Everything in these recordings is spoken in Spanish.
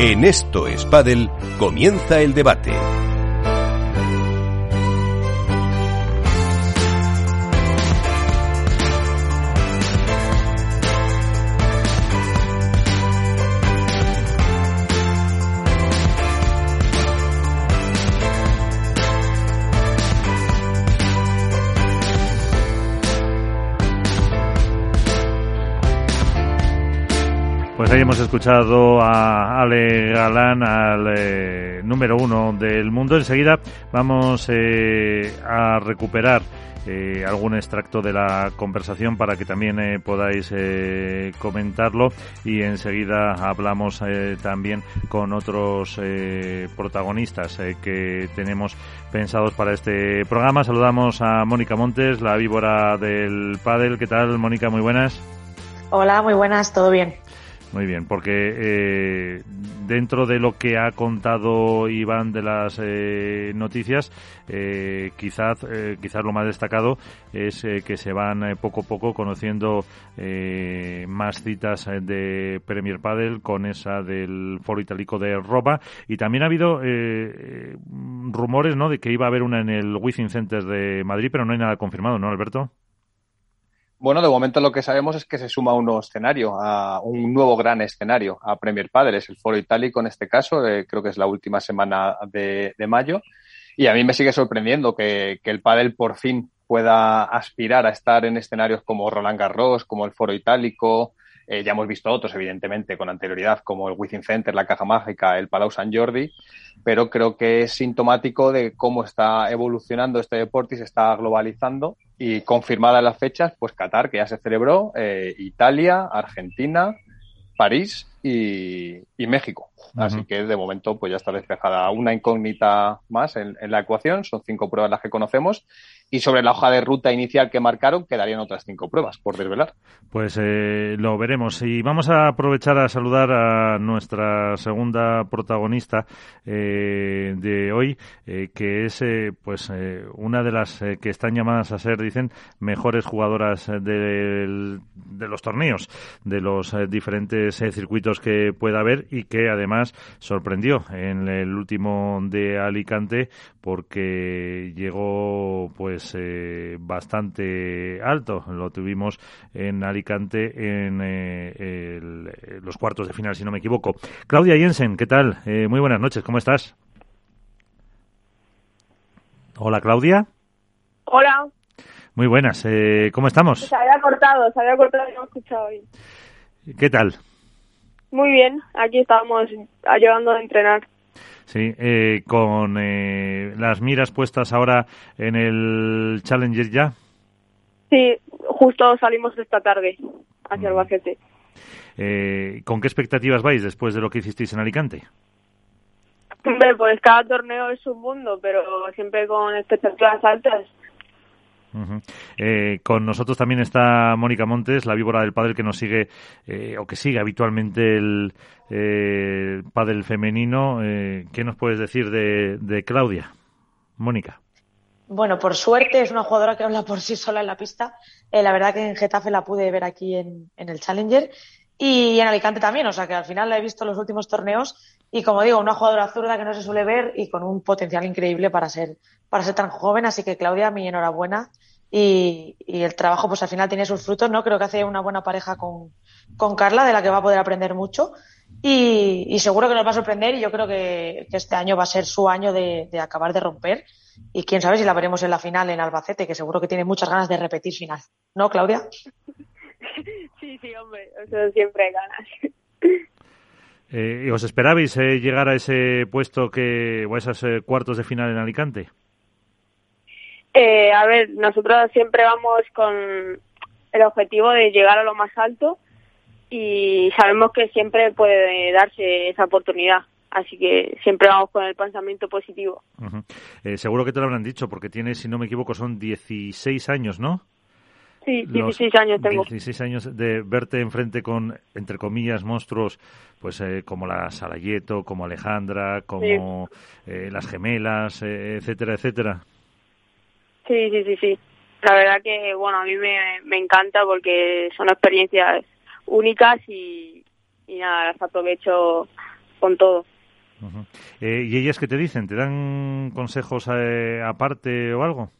En Esto es comienza el debate. Hemos escuchado a Ale Galán, al eh, número uno del mundo. Enseguida vamos eh, a recuperar eh, algún extracto de la conversación para que también eh, podáis eh, comentarlo y enseguida hablamos eh, también con otros protagonistas que tenemos pensados para este programa. Saludamos a Mónica Montes, la víbora del pádel. ¿Qué tal, Mónica? Muy buenas. Hola, muy buenas, ¿todo bien? Muy bien, porque eh, dentro de lo que ha contado Iván de las eh, noticias, eh, quizás, eh, quizás lo más destacado es eh, que se van eh, poco a poco conociendo eh, más citas eh, de Premier Padel con esa del Foro Itálico de Roma y también ha habido eh, rumores, ¿no, de que iba a haber una en el Wizzing Center de Madrid, pero no hay nada confirmado, ¿no, Alberto? Bueno, de momento lo que sabemos es que se suma un escenario, a un nuevo gran escenario a Premier Padel, es el Foro Itálico en este caso, eh, creo que es la última semana de, de, mayo, y a mí me sigue sorprendiendo que, que el pádel por fin pueda aspirar a estar en escenarios como Roland Garros, como el Foro Itálico, eh, ya hemos visto otros, evidentemente, con anterioridad, como el Within Center, la Caja Mágica, el Palau Sant Jordi, pero creo que es sintomático de cómo está evolucionando este deporte y se está globalizando. Y confirmadas las fechas, pues Qatar, que ya se celebró, eh, Italia, Argentina, París y, y México. Uh -huh. Así que de momento pues ya está despejada una incógnita más en, en, la ecuación. Son cinco pruebas las que conocemos. Y sobre la hoja de ruta inicial que marcaron quedarían otras cinco pruebas por desvelar. Pues eh, lo veremos. Y vamos a aprovechar a saludar a nuestra segunda protagonista eh, de hoy, eh, que es eh, pues una de las que están llamadas a ser, dicen, mejores jugadoras de, de los torneos, de los diferentes circuitos que pueda haber y que además sorprendió en el último de Alicante porque llegó pues eh, bastante alto. Lo tuvimos en Alicante en eh, el, los cuartos de final, si no me equivoco. Claudia Jensen, ¿qué tal? Eh, muy buenas noches, ¿cómo estás? Hola, Claudia. Hola. Muy buenas, eh, ¿cómo estamos? Se había cortado, se había cortado y no he escuchado bien. ¿Qué tal? Muy bien, aquí estábamos ayudando a entrenar. Sí, eh, con eh, las miras puestas ahora en el Challenger ya. Sí, justo salimos esta tarde hacia Albacete. Eh, ¿Con qué expectativas vais después de lo que hicisteis en Alicante? Hombre, pues cada torneo es un mundo, pero siempre con expectativas altas. Eh, con nosotros también está Mónica Montes, la víbora del pádel que nos sigue eh, o que sigue habitualmente el eh, pádel femenino. Eh, ¿Qué nos puedes decir de, Claudia? Mónica. Bueno, por suerte es una jugadora que habla por sí sola en la pista. La verdad que en Getafe la pude ver aquí en, en el Challenger y en Alicante también. O sea que al final la he visto en los últimos torneos y como digo, una jugadora zurda que no se suele ver y con un potencial increíble para ser, para ser tan joven. Así que Claudia, mi enhorabuena. Y, y, el trabajo, pues al final tiene sus frutos, ¿no? Creo que hace una buena pareja con, con Carla, de la que va a poder aprender mucho. Y, y seguro que nos va a sorprender. Y yo creo que, que este año va a ser su año de, de, acabar de romper. Y quién sabe si la veremos en la final en Albacete, que seguro que tiene muchas ganas de repetir final. ¿No, Claudia? Sí, sí, hombre. Eso siempre hay ganas. Eh, ¿Os esperabais eh, llegar a ese puesto que o a esos eh, cuartos de final en Alicante? Eh, a ver, nosotros siempre vamos con el objetivo de llegar a lo más alto y sabemos que siempre puede darse esa oportunidad. Así que siempre vamos con el pensamiento positivo. Uh -huh. eh, seguro que te lo habrán dicho, porque tienes, si no me equivoco, son 16 años, ¿no? Sí, 16 Los años tengo. 16 años de verte enfrente con, entre comillas, monstruos, pues eh, como la Sarayeto, como Alejandra, como sí. eh, las gemelas, eh, etcétera, etcétera. Sí, sí, sí, sí. La verdad que, bueno, a mí me, me encanta porque son experiencias únicas y, y nada, las aprovecho con todo. Eh, ¿Y ellas qué te dicen? ¿Te dan consejos eh, aparte o algo?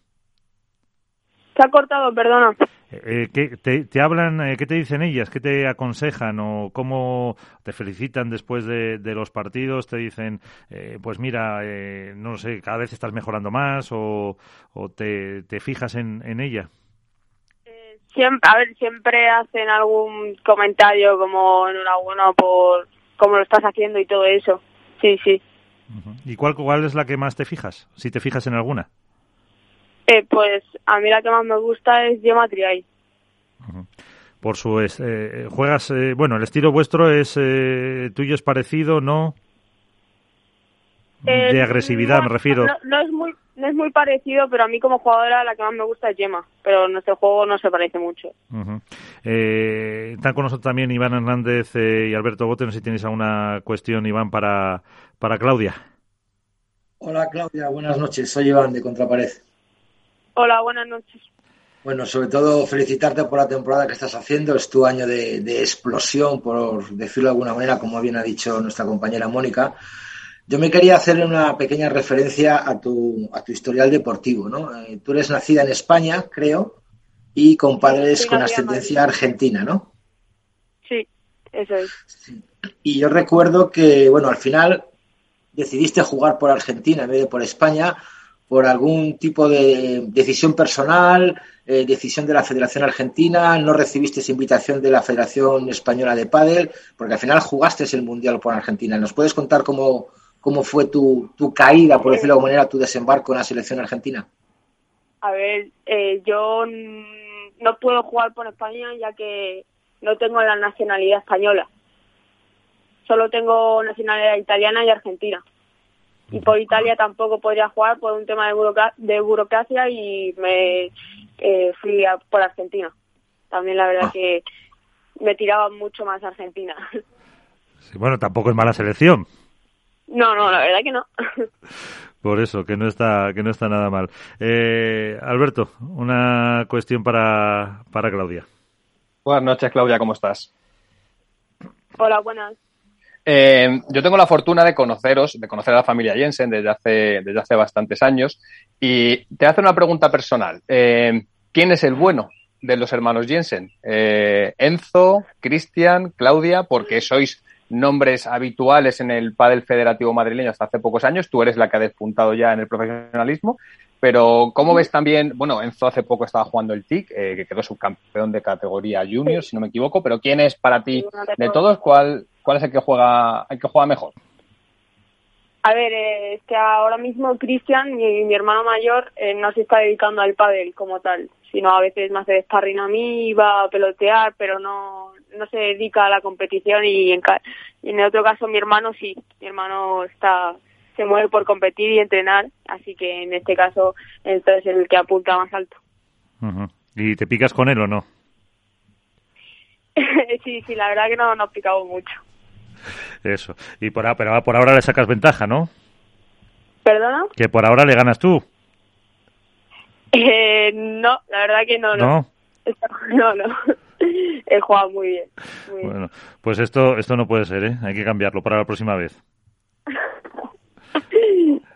Se ha cortado, perdona. Eh, ¿qué, te, hablan, qué te dicen ellas? ¿Qué te aconsejan o cómo te felicitan después de, los partidos? ¿Te dicen, pues mira, no sé, cada vez estás mejorando más o, te, fijas en, en ella? Siempre, a ver, siempre hacen algún comentario como enhorabuena por cómo lo estás haciendo y todo eso. Sí, sí. ¿Y cuál, cuál es la que más te fijas? Si te fijas en alguna. Eh, pues a mí la que más me gusta es Gemma Triay. Por su eh, juegas eh, bueno el estilo vuestro es eh, tuyo es parecido no de agresividad me refiero. no, es muy no es muy parecido pero a mí como jugadora la que más me gusta es Gemma pero nuestro juego no se parece mucho. Están con nosotros también Iván Hernández y Alberto Bote no sé si tenéis alguna cuestión Iván para para Claudia. Hola Claudia buenas noches. Soy Iván de Contrapared Hola, buenas noches. Bueno, sobre todo felicitarte por la temporada que estás haciendo. Es tu año de, explosión, por decirlo de alguna manera, como bien ha dicho nuestra compañera Mónica. Yo me quería hacer una pequeña referencia a tu, a tu historial deportivo. ¿no? Eh, tú eres nacida en España, creo, y con padres con ascendencia argentina, ¿no? Sí, eso es. Y yo recuerdo que, bueno, al final decidiste jugar por Argentina en vez de por España por algún tipo de decisión personal, eh, decisión de la Federación Argentina, no recibiste esa invitación de la Federación Española de Pádel, porque al final jugaste el Mundial por Argentina. ¿Nos puedes contar cómo, cómo fue tu, tu caída, por decirlo de alguna manera, tu desembarco en la selección argentina? A ver, eh, yo no puedo jugar por España ya que no tengo la nacionalidad española. Solo tengo nacionalidad italiana y argentina y por Italia tampoco podría jugar por un tema de, burocracia y me eh, fui por Argentina. También la verdad ah. que me tiraba mucho más Argentina. bueno, tampoco es mala selección. No, no, la verdad que no. Por eso, que no está, que no está nada mal. Eh, Alberto, una cuestión para, para Claudia. Buenas noches, Claudia, ¿cómo estás? Hola, buenas. Eh, yo tengo la fortuna de conoceros, de conocer a la familia Jensen desde hace, desde hace bastantes años y te hace una pregunta personal. Eh, ¿Quién es el bueno de los hermanos Jensen? Eh, Enzo, Cristian, Claudia, porque sois nombres habituales en el pádel federativo madrileño hasta hace pocos años. Tú eres la que ha despuntado ya en el profesionalismo. Pero, ¿cómo ves también? Bueno, Enzo hace poco estaba jugando el TIC, que quedó subcampeón de categoría junior, si no me equivoco. Pero, ¿quién es para ti de todos? ¿Cuál, ¿Cuál es el que juega, el que juega mejor? A ver, eh, es que ahora mismo Cristian, mi, mi hermano mayor, eh, no se está dedicando al pádel como tal, sino a veces me hace sparring a mí, va a pelotear, pero no, no se dedica a la competición y en, en el otro caso mi hermano sí, mi hermano está se mueve por competir y entrenar, así que en este caso entonces es el que apunta más alto. ¿Y te picas con él o no? sí, sí, la verdad que no nos picado mucho. Eso. Y por, pero por ahora le sacas ventaja, ¿no? ¿Perdona? Que por ahora le ganas tú. Eh, no, la verdad que no, no. No, no. He jugado muy bien, Bueno, pues esto, esto no puede ser, ¿eh? Hay que cambiarlo para la próxima vez.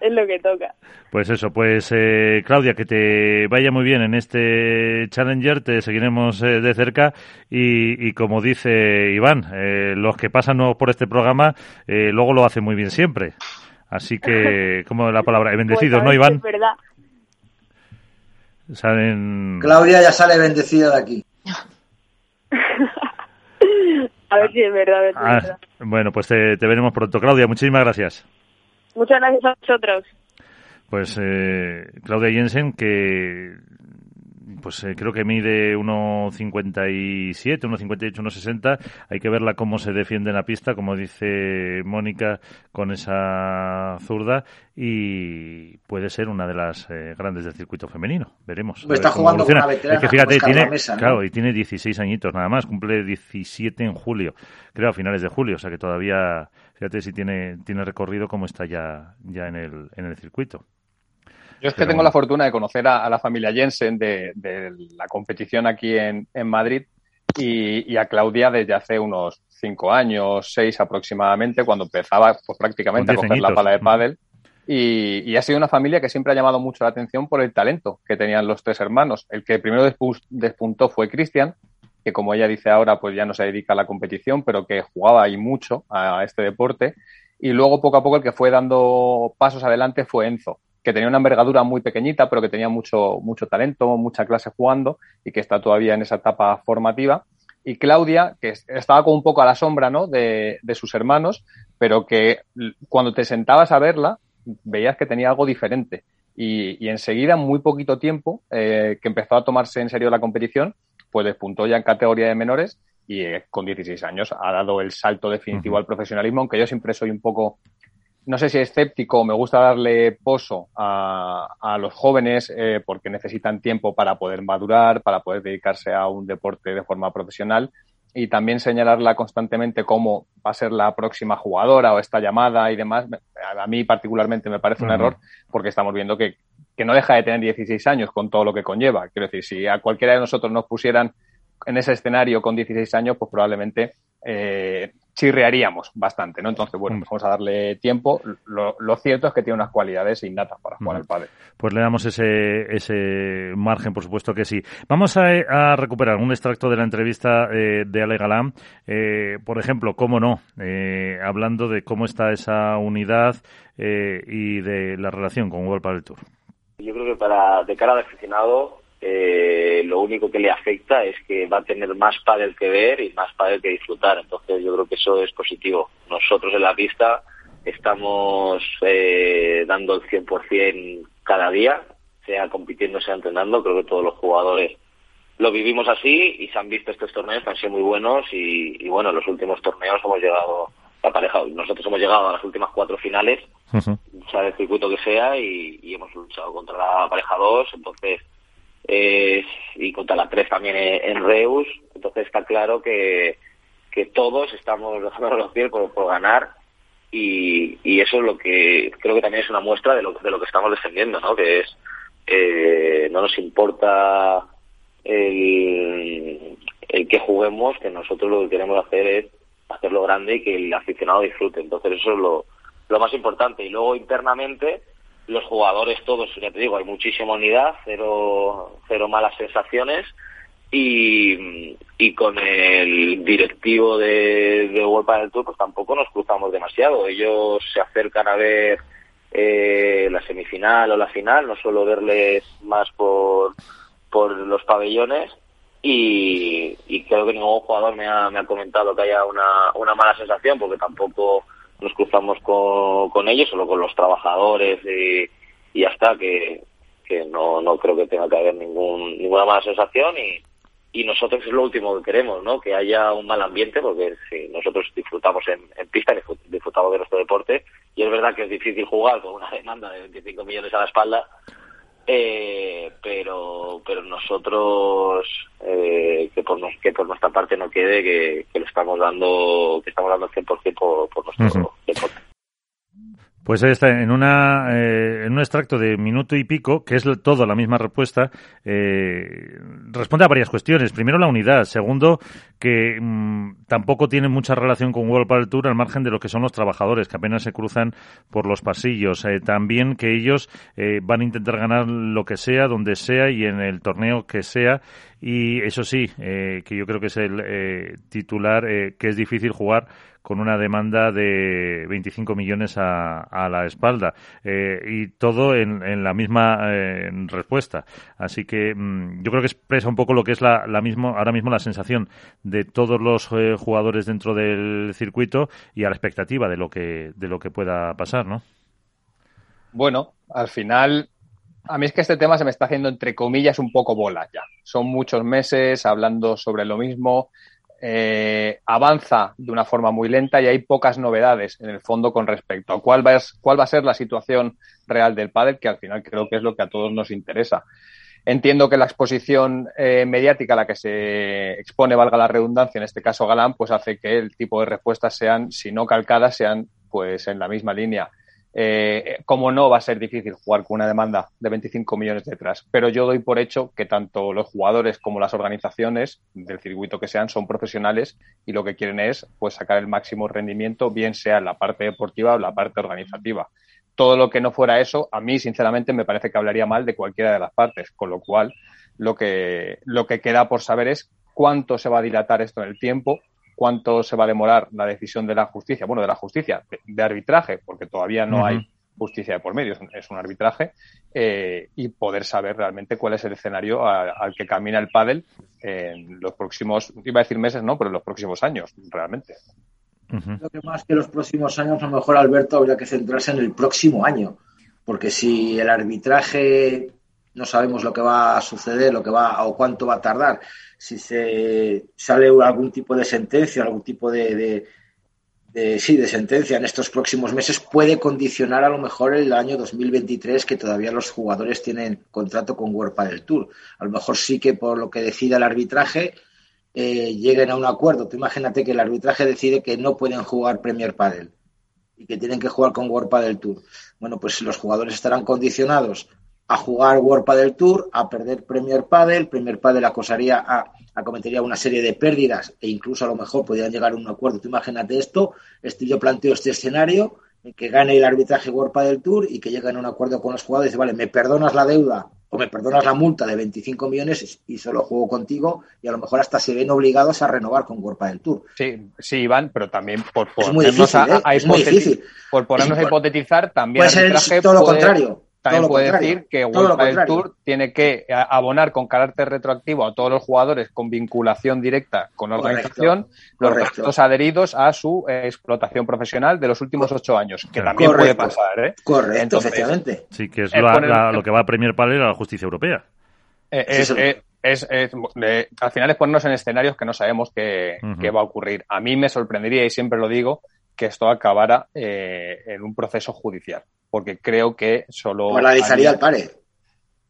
Es lo que toca. Pues eso, pues eh, Claudia, que te vaya muy bien en este Challenger, te seguiremos eh, de cerca y, como dice Iván, eh, los que pasan nuevos por este programa luego lo hacen muy bien siempre. Así que, como la palabra, bendecidos, ¿no, Iván? Es verdad. Salen... Claudia ya sale bendecida de aquí. a ver si es verdad. es ah, verdad. Bueno, pues te veremos pronto. Claudia, muchísimas gracias. Muchas gracias a vosotros. Pues eh, Claudia Jensen, que pues eh, creo que mide 1,57, 1,58, 1,60. Hay que verla cómo se defiende en la pista, como dice Mónica, con esa zurda. Y puede ser una de las eh, grandes del circuito femenino. Veremos. está jugando con una veterana, que fíjate, tiene, claro, y tiene 16 añitos nada más. Cumple 17 en julio, creo a finales de julio. O sea que todavía Fíjate si tiene, tiene recorrido como está ya, ya en, el, en el circuito. Yo es que tengo la fortuna de conocer a, la familia Jensen de, la competición aquí en, Madrid y, a Claudia desde hace unos cinco años, seis aproximadamente, cuando empezaba pues, prácticamente a coger la pala de pádel. Y, ha sido una familia que siempre ha llamado mucho la atención por el talento que tenían los tres hermanos. El que primero despuntó fue Cristian, que como ella dice ahora, pues ya no se dedica a la competición, pero que jugaba ahí mucho a este deporte. Y luego, poco a poco, el que fue dando pasos adelante fue Enzo, que tenía una envergadura muy pequeñita, pero que tenía mucho, mucho talento, mucha clase jugando y que está todavía en esa etapa formativa. Y Claudia, que estaba como un poco a la sombra ¿no? de, sus hermanos, pero que cuando te sentabas a verla, veías que tenía algo diferente. Y, enseguida, en muy poquito tiempo, eh, que empezó a tomarse en serio la competición, pues despuntó ya en categoría de menores y eh, con 16 años ha dado el salto definitivo al profesionalismo, aunque yo siempre soy un poco no sé si escéptico, me gusta darle poso a, a los jóvenes eh, porque necesitan tiempo para poder madurar, para poder dedicarse a un deporte de forma profesional y también señalarla constantemente cómo va a ser la próxima jugadora o esta llamada y demás. A mí particularmente me parece un error porque estamos viendo que, que no deja de tener 16 años con todo lo que conlleva. Quiero decir, si a cualquiera de nosotros nos pusieran en ese escenario con 16 años, pues probablemente eh, chirrearíamos bastante, ¿no? Entonces, bueno, vamos a darle tiempo. Lo, cierto es que tiene unas cualidades innatas para jugar al pádel. Pues le damos ese, ese margen, por supuesto que sí. Vamos a, recuperar un extracto de la entrevista eh, de Ale Galán. Eh, por ejemplo, cómo no, eh, hablando de cómo está esa unidad y de la relación con World Padel Tour. Yo creo que para de cara al aficionado eh, lo único que le afecta es que va a tener más pádel que ver y más pádel que disfrutar. Entonces yo creo que eso es positivo. Nosotros en la pista estamos eh, dando el 100% cada día, sea compitiendo, sea entrenando. Creo que todos los jugadores lo vivimos así y se han visto estos torneos que han sido muy buenos y, y bueno, en los últimos torneos hemos llegado la pareja, nosotros hemos llegado a las últimas cuatro finales, sea el circuito que sea, y, y hemos luchado contra la pareja 2, entonces eh, y contra las tres también en, Reus. Entonces está claro que, que todos estamos dejando los pies por, por ganar y, y, eso es lo que creo que también es una muestra de lo, de lo que estamos defendiendo, ¿no? Que es, eh, no nos importa el, el que juguemos, que nosotros lo que queremos hacer es hacerlo grande y que el aficionado disfrute. Entonces eso es lo, lo más importante. Y luego internamente, los jugadores todos, ya te digo, hay muchísima unidad, cero, cero malas sensaciones y, y con el directivo de, de World del Tour pues tampoco nos cruzamos demasiado. Ellos se acercan a ver eh, la semifinal o la final, no suelo verles más por, por los pabellones y, y creo que ningún jugador me ha, me ha comentado que haya una, una mala sensación porque tampoco nos cruzamos con, con ellos, solo con los trabajadores y, y ya está, que, que no, no creo que tenga que haber ningún, ninguna mala sensación y, y nosotros es lo último que queremos, ¿no? Que haya un mal ambiente, porque si nosotros disfrutamos en, en pista, disfrutamos de nuestro deporte, y es verdad que es difícil jugar con una demanda de 25 millones a la espalda, eh, pero pero nosotros eh, que por que por nuestra parte no quede que, que le estamos dando que estamos dando el 100% por, por nuestro deporte pues está en, una, eh, en un extracto de minuto y pico, que es todo la misma respuesta, eh, responde a varias cuestiones. Primero, la unidad. Segundo, que mm, tampoco tiene mucha relación con World Padel Tour al margen de lo que son los trabajadores, que apenas se cruzan por los pasillos. Eh, también que ellos van a intentar ganar lo que sea, donde sea y en el torneo que sea. Y eso sí, que yo creo que es el titular, que es difícil jugar con una demanda de 25 millones a, la espalda eh, y todo en, la misma eh, respuesta. Así que mm, yo creo que expresa un poco lo que es la, la mismo, ahora mismo la sensación de todos los eh, jugadores dentro del circuito y a la expectativa de lo que, de lo que pueda pasar, ¿no? Bueno, al final a mí es que este tema se me está haciendo, entre comillas, un poco bola ya. Son muchos meses hablando sobre lo mismo. Eh, avanza de una forma muy lenta y hay pocas novedades en el fondo con respecto a cuál va a, cuál va a ser la situación real del pádel, que al final creo que es lo que a todos nos interesa. Entiendo que la exposición eh, mediática a la que se expone, valga la redundancia, en este caso Galán, pues hace que el tipo de respuestas sean, si no calcadas, sean pues en la misma línea. Eh, como no va a ser difícil jugar con una demanda de 25 millones detrás. Pero yo doy por hecho que tanto los jugadores como las organizaciones del circuito que sean son profesionales y lo que quieren es pues sacar el máximo rendimiento, bien sea en la parte deportiva o la parte organizativa. Todo lo que no fuera eso, a mí sinceramente me parece que hablaría mal de cualquiera de las partes, con lo cual lo que, lo que queda por saber es cuánto se va a dilatar esto en el tiempo, cuánto se va a demorar la decisión de la justicia, bueno, de la justicia, de, arbitraje, porque todavía no hay justicia de por medio, es un, arbitraje, eh, y poder saber realmente cuál es el escenario al que camina el pádel en los próximos, iba a decir meses, no, pero en los próximos años, realmente. Creo que más que los próximos años, a lo mejor Alberto habría que centrarse en el próximo año, porque si el arbitraje no sabemos lo que va a suceder, lo que va o cuánto va a tardar. Si se sale algún tipo de sentencia, algún tipo de, sí, de sentencia en estos próximos meses, puede condicionar a lo mejor el año 2023 que todavía los jugadores tienen contrato con World del Tour. A lo mejor sí que por lo que decida el arbitraje eh, lleguen a un acuerdo. Tú imagínate que el arbitraje decide que no pueden jugar Premier Padel y que tienen que jugar con World del Tour. Bueno, pues los jugadores estarán condicionados a jugar World Padel Tour, a perder Premier Padel, Premier Padel acosaría a, acometería una serie de pérdidas e incluso a lo mejor podrían llegar a un acuerdo. Tú imagínate esto, este, yo planteo este escenario, en que gane el arbitraje World Padel Tour y que lleguen a un acuerdo con los jugadores y dice, vale, me perdonas la deuda o me perdonas la multa de 25 millones y solo juego contigo y a lo mejor hasta se ven obligados a renovar con World Padel Tour. Sí, sí, Iván, pero también por ponernos a, ¿eh? por ponernos a hipotetizar también puede ser todo lo contrario también puede decir que World del Tour tiene que abonar con carácter retroactivo a todos los jugadores con vinculación directa con la organización los gastos adheridos a su eh, explotación profesional de los últimos ocho años, que también puede pasar. ¿eh? Correcto, efectivamente. Sí, que es lo que va a premiar para a la justicia europea. Eh, es, al final es ponernos en escenarios que no sabemos qué, va a ocurrir. A mí me sorprendería, y siempre lo digo, que esto acabara en un proceso judicial porque creo que solo... Paralizaría al pare.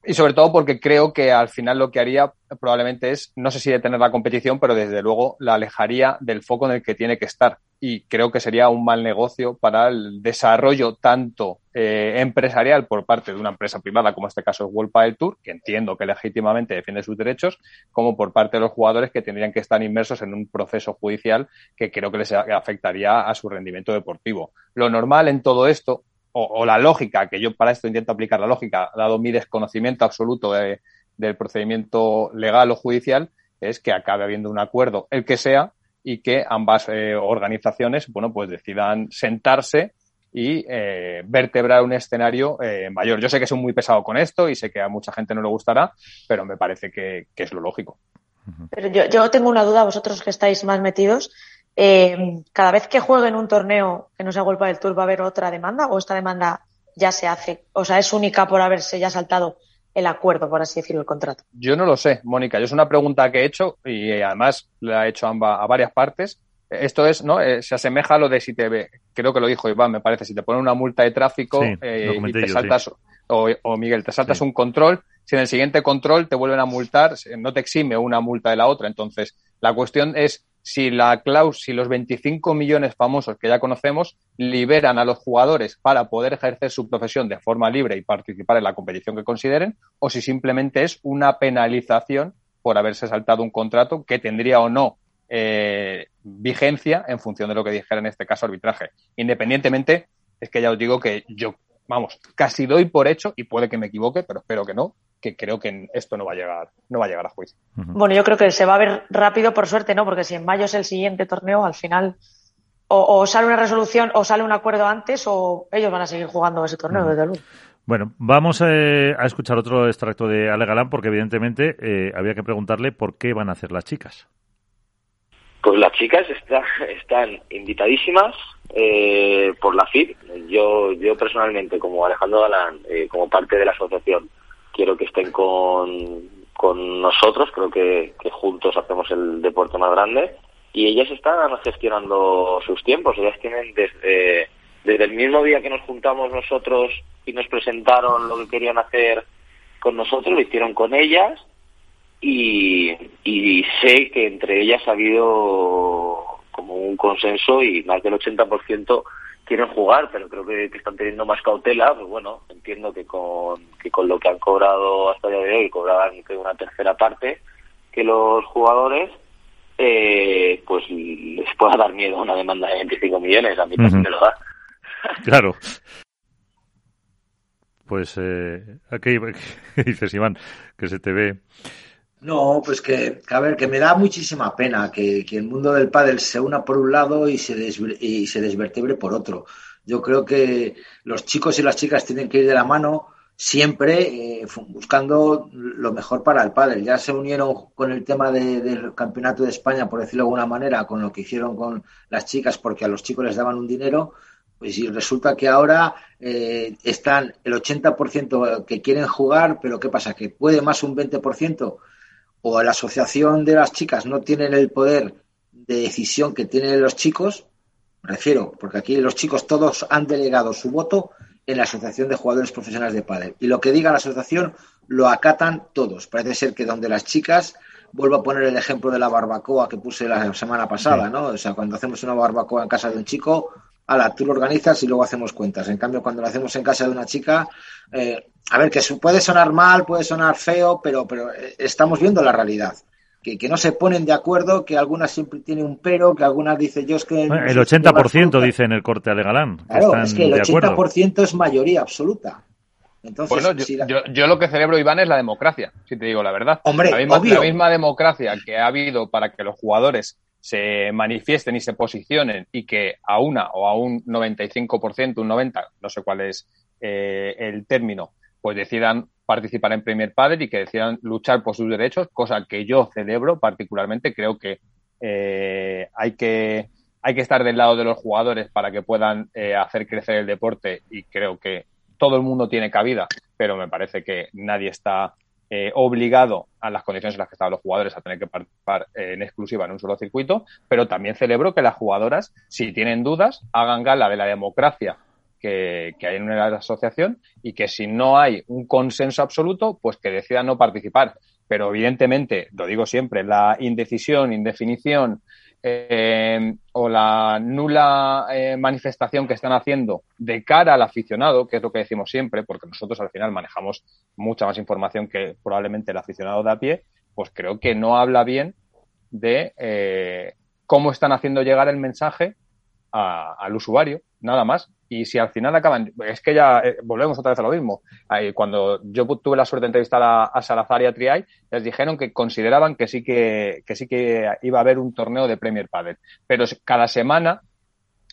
Y sobre todo porque creo que al final lo que haría probablemente es, no sé si detener la competición, pero desde luego la alejaría del foco en el que tiene que estar. Y creo que sería un mal negocio para el desarrollo tanto eh, empresarial por parte de una empresa privada, como este caso es World Padel Tour, que entiendo que legítimamente defiende sus derechos, como por parte de los jugadores que tendrían que estar inmersos en un proceso judicial que creo que les afectaría a su rendimiento deportivo. Lo normal en todo esto, o, la lógica, que yo para esto intento aplicar la lógica, dado mi desconocimiento absoluto del procedimiento legal o judicial, es que acabe habiendo un acuerdo, el que sea, y que ambas eh, organizaciones, bueno, pues decidan sentarse y eh, vertebrar un escenario eh, mayor. Yo sé que soy muy pesado con esto y sé que a mucha gente no le gustará, pero me parece que, es lo lógico. Pero yo, yo tengo una duda, vosotros que estáis más metidos, eh, cada vez que juegue en un torneo que no sea World del Tour, ¿va a haber otra demanda o esta demanda ya se hace? O sea, ¿es única por haberse ya saltado el acuerdo, por así decirlo, el contrato? Yo no lo sé, Mónica. Yo es una pregunta que he hecho y además la he hecho a, a varias partes. Esto es, ¿no? Eh, se asemeja a lo de si te ve, creo que lo dijo Iván, me parece, si te ponen una multa de tráfico eh, y te saltas, o, Miguel, te saltas un control, si en el siguiente control te vuelven a multar, no te exime una multa de la otra. Entonces, la cuestión es si la claus, si los 25 millones famosos que ya conocemos liberan a los jugadores para poder ejercer su profesión de forma libre y participar en la competición que consideren, o si simplemente es una penalización por haberse saltado un contrato que tendría o no eh, vigencia en función de lo que dijera en este caso arbitraje. Independientemente, es que ya os digo que yo, vamos, casi doy por hecho, y puede que me equivoque, pero espero que no, que creo que esto no va a llegar, no va a llegar a juicio. Bueno, yo creo que se va a ver rápido, por suerte, ¿no? Porque si en mayo es el siguiente torneo, al final o, sale una resolución o sale un acuerdo antes o ellos van a seguir jugando ese torneo, desde luego. Bueno, vamos eh, a escuchar otro extracto de Ale Galán porque evidentemente eh, había que preguntarle por qué van a hacer las chicas. Pues las chicas están invitadísimas eh, por la FIP. Yo, yo personalmente, como Alejandro Galán, como parte de la asociación, quiero que estén con, con nosotros, creo que, juntos hacemos el deporte más grande. Y ellas están gestionando sus tiempos, ellas tienen desde, desde el mismo día que nos juntamos nosotros y nos presentaron lo que querían hacer con nosotros, lo hicieron con ellas. Y, y sé que entre ellas ha habido como un consenso y más del 80% quieren jugar, pero creo que, están teniendo más cautela. Pues bueno, entiendo que con, que con lo que han cobrado hasta el día de hoy, cobraban una tercera parte que los jugadores, eh, pues les pueda dar miedo una demanda de 25 millones. A mí también me lo da. Claro. Pues, eh, aquí dices, Iván, que se te ve. No, pues que, a ver, que me da muchísima pena que, el mundo del pádel se una por un lado y se, y se desvertebre por otro. Yo creo que los chicos y las chicas tienen que ir de la mano siempre eh, buscando lo mejor para el pádel. Ya se unieron con el tema del campeonato de España, por decirlo de alguna manera, con lo que hicieron con las chicas, porque a los chicos les daban un dinero. Pues y resulta que ahora eh, están el 80% que quieren jugar, pero ¿qué pasa? Que puede más un 20% o la asociación de las chicas no tienen el poder de decisión que tienen los chicos, refiero, porque aquí los chicos todos han delegado su voto en la Asociación de Jugadores Profesionales de Padel. Y lo que diga la asociación lo acatan todos. Parece ser que donde las chicas, vuelvo a poner el ejemplo de la barbacoa que puse la semana pasada, ¿no? O sea, cuando hacemos una barbacoa en casa de un chico, ala, tú lo organizas y luego hacemos cuentas. En cambio, cuando lo hacemos en casa de una chica, eh, a ver, que puede sonar mal, puede sonar feo, pero, pero eh, estamos viendo la realidad. Que, que, no se ponen de acuerdo, que algunas siempre tienen un pero, que algunas dicen yo es que... el 80% dice en el corte de Galán. Claro, es que el 80% es mayoría absoluta. Entonces, bueno, yo, yo, lo que celebro, Iván, es la democracia, si te digo la verdad. Hombre, la misma, la misma democracia que ha habido para que los jugadores se manifiesten y se posicionen y que a una o a un 95%, un 90%, no sé cuál es eh, el término, pues decidan participar en Premier Padel y que decidan luchar por sus derechos, cosa que yo celebro particularmente. Creo que eh, hay que hay que estar del lado de los jugadores para que puedan eh, hacer crecer el deporte y creo que todo el mundo tiene cabida, pero me parece que nadie está eh, obligado a las condiciones en las que estaban los jugadores a tener que participar en exclusiva en un solo circuito, pero también celebro que las jugadoras, si tienen dudas, hagan gala de la democracia que, hay en una asociación y que si no hay un consenso absoluto, pues que decidan no participar. Pero evidentemente, lo digo siempre, la indecisión, indefinición eh, o la nula eh, manifestación que están haciendo de cara al aficionado, que es lo que decimos siempre, porque nosotros al final manejamos mucha más información que probablemente el aficionado de a pie, pues creo que no habla bien de eh, cómo están haciendo llegar el mensaje al usuario, nada más. Y si al final acaban, es que ya eh, volvemos otra vez a lo mismo. cuando yo tuve la suerte de entrevistar a, Salazar y a Triay, les dijeron que consideraban que sí que, que sí que iba a haber un torneo de Premier Padel. Pero cada semana,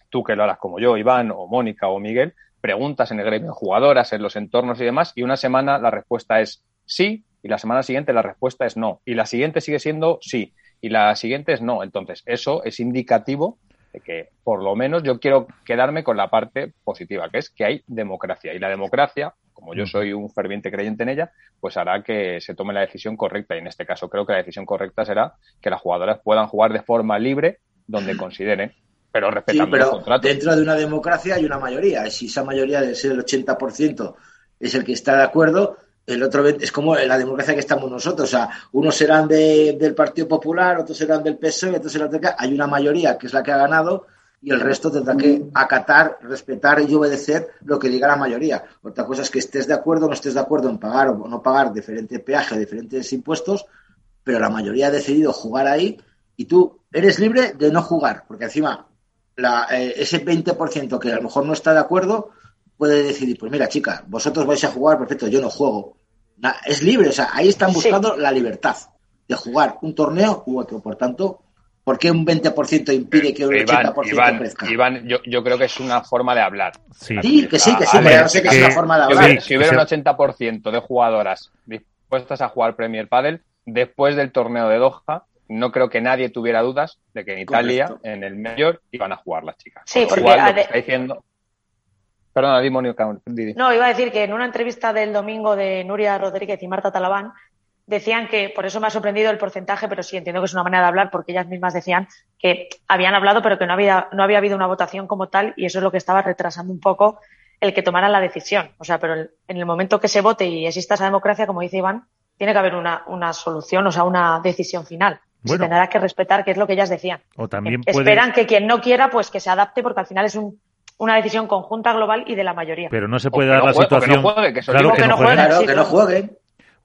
tú que lo harás como yo, Iván, o Mónica, o Miguel, preguntas en el gremio, jugadoras, en los entornos y demás, y una semana la respuesta es sí, y la semana siguiente la respuesta es no, y la siguiente sigue siendo sí, y la siguiente es no. Entonces, eso es indicativo que por lo menos yo quiero quedarme con la parte positiva, que es que hay democracia. Y la democracia, como yo soy un ferviente creyente en ella, pues hará que se tome la decisión correcta. Y en este caso creo que la decisión correcta será que las jugadoras puedan jugar de forma libre donde consideren pero respetando los contratos. Dentro de una democracia hay una mayoría. Si esa mayoría debe ser el 80% es el que está de acuerdo, el otro es como la democracia que estamos nosotros. O sea, unos serán del Partido Popular, otros serán del PSOE, otros serán del... Hay una mayoría que es la que ha ganado y el resto tendrá que acatar, respetar y obedecer lo que diga la mayoría. Otra cosa es que estés de acuerdo o no estés de acuerdo en pagar o no pagar diferente peaje, diferentes impuestos, pero la mayoría ha decidido jugar ahí y tú eres libre de no jugar, porque encima la, eh, ese 20% que a lo mejor no está de acuerdo puede decidir, pues mira, chica, vosotros vais a jugar, perfecto, yo no juego. es libre, o sea, ahí están buscando la libertad de jugar un torneo u otro. Por tanto, ¿por qué un 20% impide que un 80% Iván, crezca? Iván, yo, yo, creo que es una forma de hablar. Sí, que sí, que sí, pero sé que es una forma de hablar. Si hubiera un 80% de jugadoras dispuestas a jugar Premier Padel, después del torneo de Doha, no creo que nadie tuviera dudas de que en Italia, en el mayor, iban a jugar las chicas. Sí, porque está diciendo Perdona, Didi. No, iba a decir que en una entrevista del domingo de Nuria Rodríguez y Marta Talabán decían que, por eso me ha sorprendido el porcentaje, pero sí entiendo que es una manera de hablar porque ellas mismas decían que habían hablado pero que no había, no había habido una votación como tal y eso es lo que estaba retrasando un poco el que tomaran la decisión. O sea, pero en el momento que se vote y exista esa democracia, como dice Iván, tiene que haber una, una solución, o sea, una decisión final. se tendrá que respetar, que es lo que ellas decían. O también Esperan que quien no quiera, pues que se adapte, porque al final es un, una decisión conjunta global y de la mayoría. Pero no se puede dar la situación. claro, que, no jueguen. que no jueguen.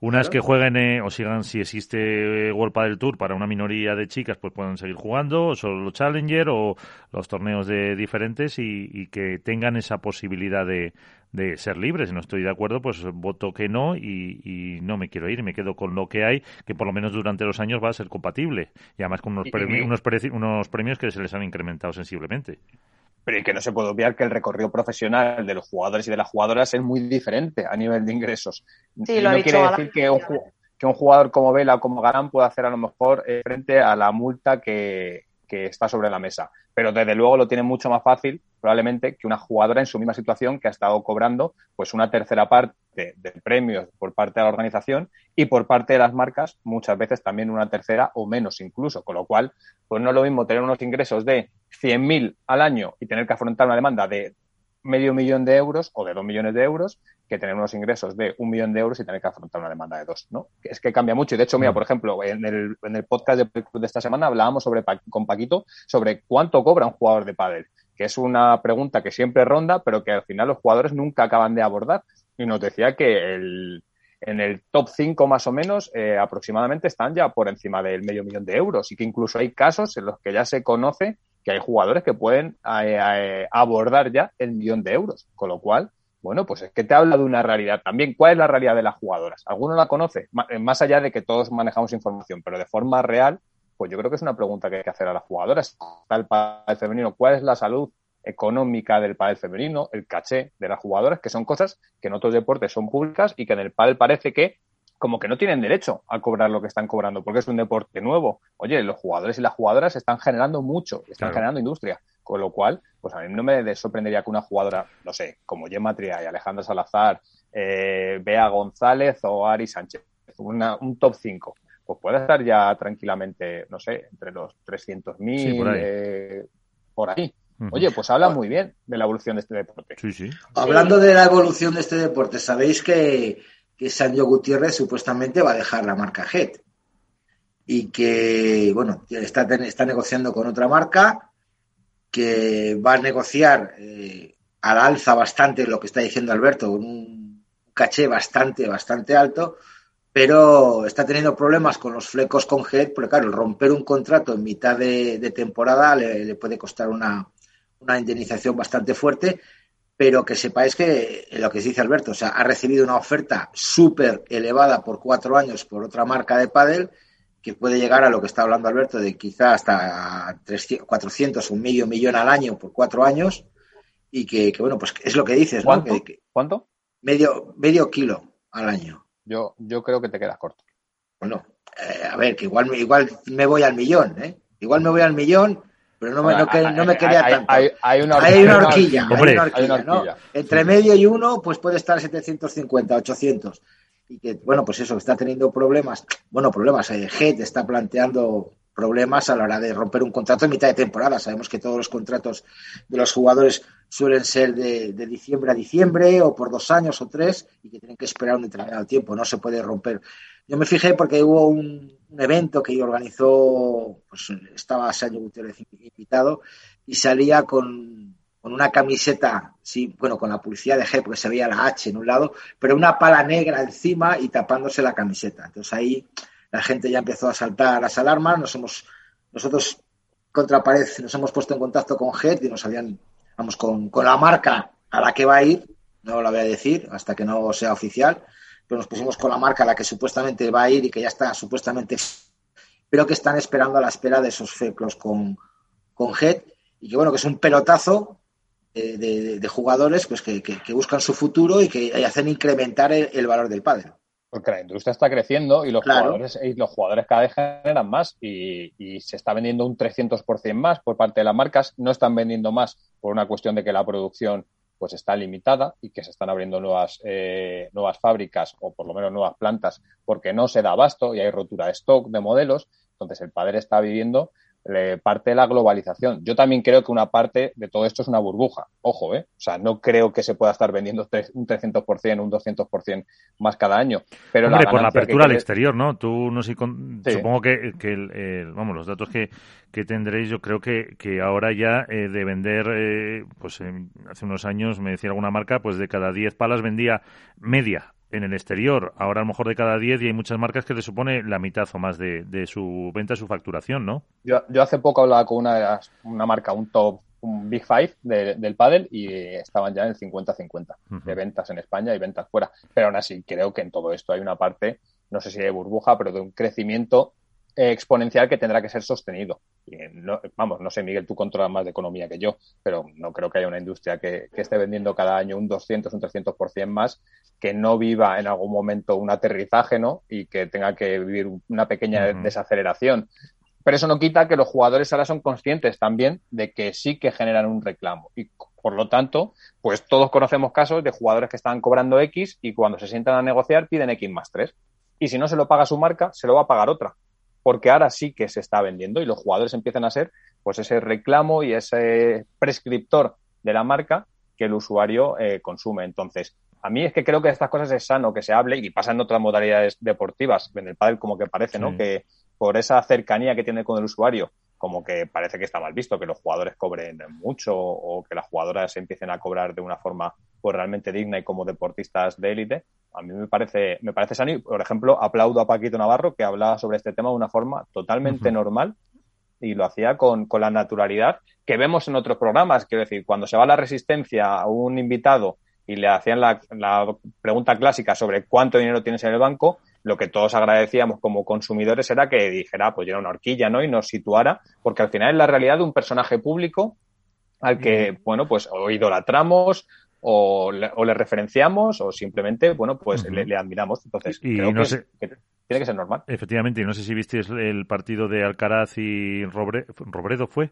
Una es que jueguen eh, o sigan, si existe eh, World del Tour para una minoría de chicas, pues pueden seguir jugando, o solo Challenger o los torneos de diferentes y, que tengan esa posibilidad de, de, ser libres. Si no estoy de acuerdo, pues voto que no y, no me quiero ir, me quedo con lo que hay, que por lo menos durante los años va a ser compatible. Y además con unos, premios, unos, unos premios que se les han incrementado sensiblemente. Pero que no se puede obviar que el recorrido profesional de los jugadores y de las jugadoras es muy diferente a nivel de ingresos. Sí, lo no quiere decir que un, que un, jugador como Vela o como Galán pueda hacer a lo mejor eh, frente a la multa que, que está sobre la mesa. Pero desde luego lo tiene mucho más fácil, probablemente, que una jugadora en su misma situación que ha estado cobrando pues una tercera parte de premios por parte de la organización y por parte de las marcas, muchas veces también una tercera o menos incluso. Con lo cual, pues no es lo mismo tener unos ingresos de 100.000 al año y tener que afrontar una demanda de medio millón de euros o de dos millones de euros que tener unos ingresos de un millón de euros y tener que afrontar una demanda de dos, ¿no? Es que cambia mucho. Y de hecho, mira, mm. por ejemplo, en el, en el podcast de, de esta semana hablábamos sobre, con Paquito sobre cuánto cobra un jugador de pádel, que es una pregunta que siempre ronda, pero que al final los jugadores nunca acaban de abordar. Y nos decía que el, en el top 5 más o menos eh, aproximadamente están ya por encima del medio millón de euros y que incluso hay casos en los que ya se conoce que hay jugadores que pueden eh, eh, abordar ya el millón de euros, con lo cual bueno, pues es que te habla de una realidad también. ¿Cuál es la realidad de las jugadoras? ¿Alguno la conoce? Eh, más allá de que todos manejamos información, pero de forma real, pues yo creo que es una pregunta que hay que hacer a las jugadoras. Está el femenino, ¿cuál es la salud económica del pádel femenino, el caché de las jugadoras, que son cosas que en otros deportes son públicas y que en el pádel parece que como que no tienen derecho a cobrar lo que están cobrando, porque es un deporte nuevo. Oye, los jugadores y las jugadoras están generando mucho, están generando industria. Con lo cual, pues a mí no me sorprendería que una jugadora, no sé, como Gemma Tria y Alejandra Salazar, eh, Bea González o Ari Sánchez, un top 5, pues puede estar ya tranquilamente, no sé, entre los 300.000 por ahí. Eh, por ahí. Oye, pues habla muy bien de la evolución de este deporte. Sí, sí. Hablando de la evolución de este deporte, sabéis que, que Sancho Gutiérrez supuestamente va a dejar la marca Head. Y que, bueno, está, está negociando con otra marca que va a negociar eh, al alza bastante lo que está diciendo Alberto, con un caché bastante, bastante alto, pero está teniendo problemas con los flecos con Head, porque claro, romper un contrato en mitad de, temporada le, puede costar una, una, indemnización bastante fuerte, pero que sepáis que lo que dice Alberto, o sea, ha recibido una oferta súper elevada por cuatro años por otra marca de pádel que puede llegar a lo que está hablando Alberto, de quizá hasta 300, 400, un medio millón al año por cuatro años, y que, bueno, pues es lo que dices, ¿Cuánto? ¿no? ¿Cuánto? Medio, medio kilo al año. Yo, yo creo que te quedas corto. Bueno, eh, a ver, que igual, igual me voy al millón, ¿eh? Igual me voy al millón, pero no me, no, no me quería tanto. Hay, una horquilla, hay una horquilla, ¿no? Entre medio y uno, pues puede estar 750, 800 y que, bueno, pues eso, está teniendo problemas, bueno, problemas, eh, Head está planteando problemas a la hora de romper un contrato en mitad de temporada. Sabemos que todos los contratos de los jugadores suelen ser de, diciembre a diciembre o por dos años o tres y que tienen que esperar un determinado tiempo, no se puede romper. Yo me fijé porque hubo un, evento que organizó, pues estaba Sancho Gutiérrez invitado y salía con con una camiseta, sí, bueno, con la publicidad de G, porque se veía la H en un lado, pero una pala negra encima y tapándose la camiseta. Entonces ahí la gente ya empezó a saltar las alarmas, nos hemos, nosotros contra pared nos hemos puesto en contacto con G y nos habían, vamos, con, con la marca a la que va a ir, no la voy a decir hasta que no sea oficial, pero nos pusimos con la marca a la que supuestamente va a ir y que ya está supuestamente, pero que están esperando a la espera de esos feclos con, con Head y que bueno, que es un pelotazo de, jugadores pues que, buscan su futuro y que hacen incrementar el, valor del padre. Porque la industria está creciendo y los, jugadores, y los jugadores cada vez generan más y, se está vendiendo un 300% más por parte de las marcas. No están vendiendo más por una cuestión de que la producción pues está limitada y que se están abriendo nuevas, eh, nuevas fábricas o por lo menos nuevas plantas porque no se da abasto y hay rotura de stock de modelos. Entonces el padre está viviendo parte de la globalización. Yo también creo que una parte de todo esto es una burbuja. Ojo, ¿eh? O sea, no creo que se pueda estar vendiendo un 300%, un 200% más cada año. Pero Hombre, por la apertura al exterior, ¿no? Tú no sé, supongo que, el, vamos, los datos que, que tendréis, yo creo que, que ahora ya eh, de vender, eh, pues hace unos años me decía alguna marca, pues de cada 10 palas vendía media en el exterior. Ahora a lo mejor de cada 10 y hay muchas marcas que le supone la mitad o más de, su venta, su facturación, ¿no? Yo, yo hace poco hablaba con una, una marca, un top, un Big Five del pádel y estaban ya en el 50-50 de ventas en España y ventas fuera. Pero aún así creo que en todo esto hay una parte, no sé si de burbuja, pero de un crecimiento exponencial que tendrá que ser sostenido. Y vamos, no sé, Miguel, tú controlas más de economía que yo, pero no creo que haya una industria que, esté vendiendo cada año un 200, un 300% más, que no viva en algún momento un aterrizaje, ¿no? Y que tenga que vivir una pequeña desaceleración. Pero eso no quita que los jugadores ahora son conscientes también de que sí que generan un reclamo. Y por lo tanto, pues todos conocemos casos de jugadores que están cobrando X y cuando se sientan a negociar piden X más 3. Y si no se lo paga su marca, se lo va a pagar otra porque ahora sí que se está vendiendo y los jugadores empiezan a ser pues ese reclamo y ese prescriptor de la marca que el usuario eh, consume. Entonces, a mí es que creo que estas cosas es sano que se hable y pasa en otras modalidades deportivas, en el pádel como que parece, ¿no? Que por esa cercanía que tiene con el usuario, como que parece que está mal visto, que los jugadores cobren mucho o que las jugadoras empiecen a cobrar de una forma pues realmente digna y como deportistas de élite, a mí me parece, me parece sano y, por ejemplo, aplaudo a Paquito Navarro que hablaba sobre este tema de una forma totalmente normal y lo hacía con, con, la naturalidad que vemos en otros programas. Quiero decir, cuando se va a la resistencia a un invitado y le hacían la, la pregunta clásica sobre cuánto dinero tienes en el banco, lo que todos agradecíamos como consumidores era que dijera, pues yo era una horquilla, ¿no? Y nos situara, porque al final es la realidad de un personaje público al que, bueno, pues o idolatramos o le, o le referenciamos o simplemente, bueno, pues le, admiramos. Entonces, creo que, tiene que ser normal. Efectivamente, y no sé si visteis el partido de Alcaraz y Robredo, ¿fue?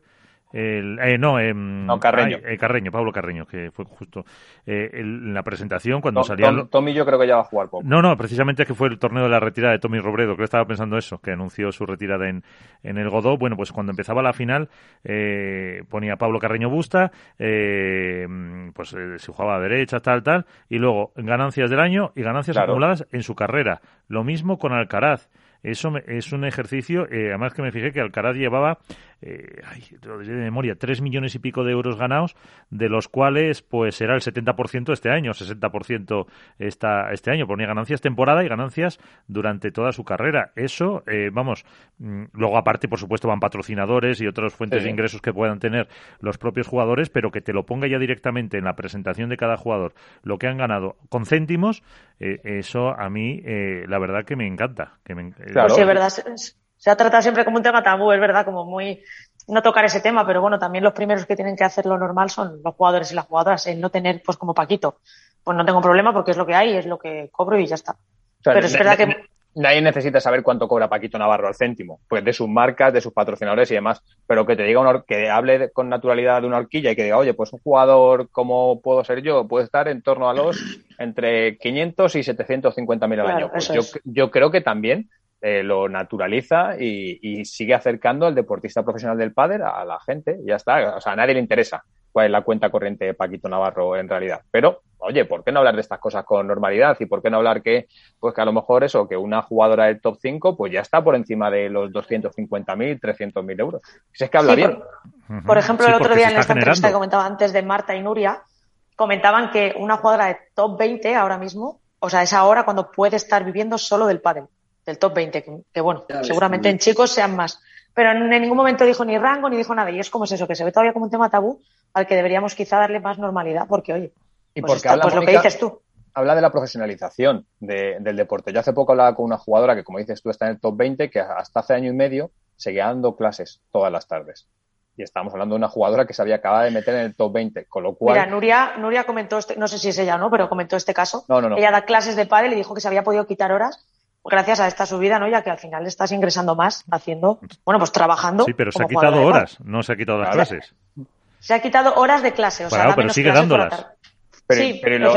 El, eh, no, eh, Carreño. Eh, Carreño, Pablo Carreño, que fue justo eh, en la presentación cuando salía. Tommy yo creo que ya va a jugar poco. No, no, precisamente es que fue el torneo de la retirada de Tommy Robredo, que estaba pensando eso, que anunció su retirada en, en el Godó. Bueno, pues cuando empezaba la final eh, ponía Pablo Carreño Busta, pues se jugaba a derecha, tal, tal, y luego ganancias del año y ganancias acumuladas en su carrera. Lo mismo con Alcaraz. Eso es un ejercicio, además que me fijé que Alcaraz llevaba eh, ay, de memoria, tres millones y pico de euros ganados, de los cuales pues será el 70% este año, 60% esta, este año. Ponía ganancias temporada y ganancias durante toda su carrera. Eso, eh, vamos, mm, luego aparte, por supuesto, van patrocinadores y otras fuentes de ingresos que puedan tener los propios jugadores, pero que te lo ponga ya directamente en la presentación de cada jugador lo que han ganado con céntimos, eh, eso a mí, eh, la verdad que me encanta. Que me, claro. sí, es verdad se ha tratado siempre como un tema tabú, es verdad, como muy no tocar ese tema, pero bueno, también los primeros que tienen que hacer lo normal son los jugadores y las jugadoras, el no tener, pues como Paquito, pues no tengo problema porque es lo que hay, es lo que cobro y ya está. pero es verdad que nadie necesita saber cuánto cobra Paquito Navarro al céntimo, pues de sus marcas, de sus patrocinadores y demás, pero que te diga que hable con naturalidad de una horquilla y que diga, oye, pues un jugador como puedo ser yo puede estar en torno a los entre 500 y 750 mil al año. Pues yo, yo creo que también eh, lo naturaliza y, sigue acercando al deportista profesional del pádel a, la gente. Ya está. O sea, a nadie le interesa cuál es la cuenta corriente de Paquito Navarro en realidad. Pero, oye, ¿por qué no hablar de estas cosas con normalidad? ¿Y por qué no hablar que, pues que a lo mejor eso, que una jugadora del top 5, pues ya está por encima de los 250.000, 300.000 euros? Si es que habla bien. Por, ejemplo, el otro día en esta entrevista que comentaba antes de Marta y Nuria, comentaban que una jugadora de top 20 ahora mismo, o sea, es ahora cuando puede estar viviendo solo del pádel del top 20, que, bueno, seguramente en chicos sean más. Pero en ningún momento dijo ni rango ni dijo nada. Y es como es eso, que se ve todavía como un tema tabú al que deberíamos quizá darle más normalidad, porque oye, y pues, porque pues lo que dices tú. Habla de la profesionalización del deporte. Yo hace poco hablaba con una jugadora que, como dices tú, está en el top 20, que hasta hace año y medio seguía dando clases todas las tardes y estamos hablando de una jugadora que se había acabado de meter en el top 20, con lo cual... Mira, Nuria, Nuria comentó, este, no sé si es ella o no, pero comentó este caso. No, no, no. Ella da clases de pádel y dijo que se había podido quitar horas gracias a esta subida, ¿no? Ya que al final estás ingresando más haciendo, bueno, pues trabajando. Sí, pero se ha quitado horas, no se ha quitado las clases. Se ha quitado horas de clase, o sea, pero sigue dándolas. Pero, sí, pero, lo,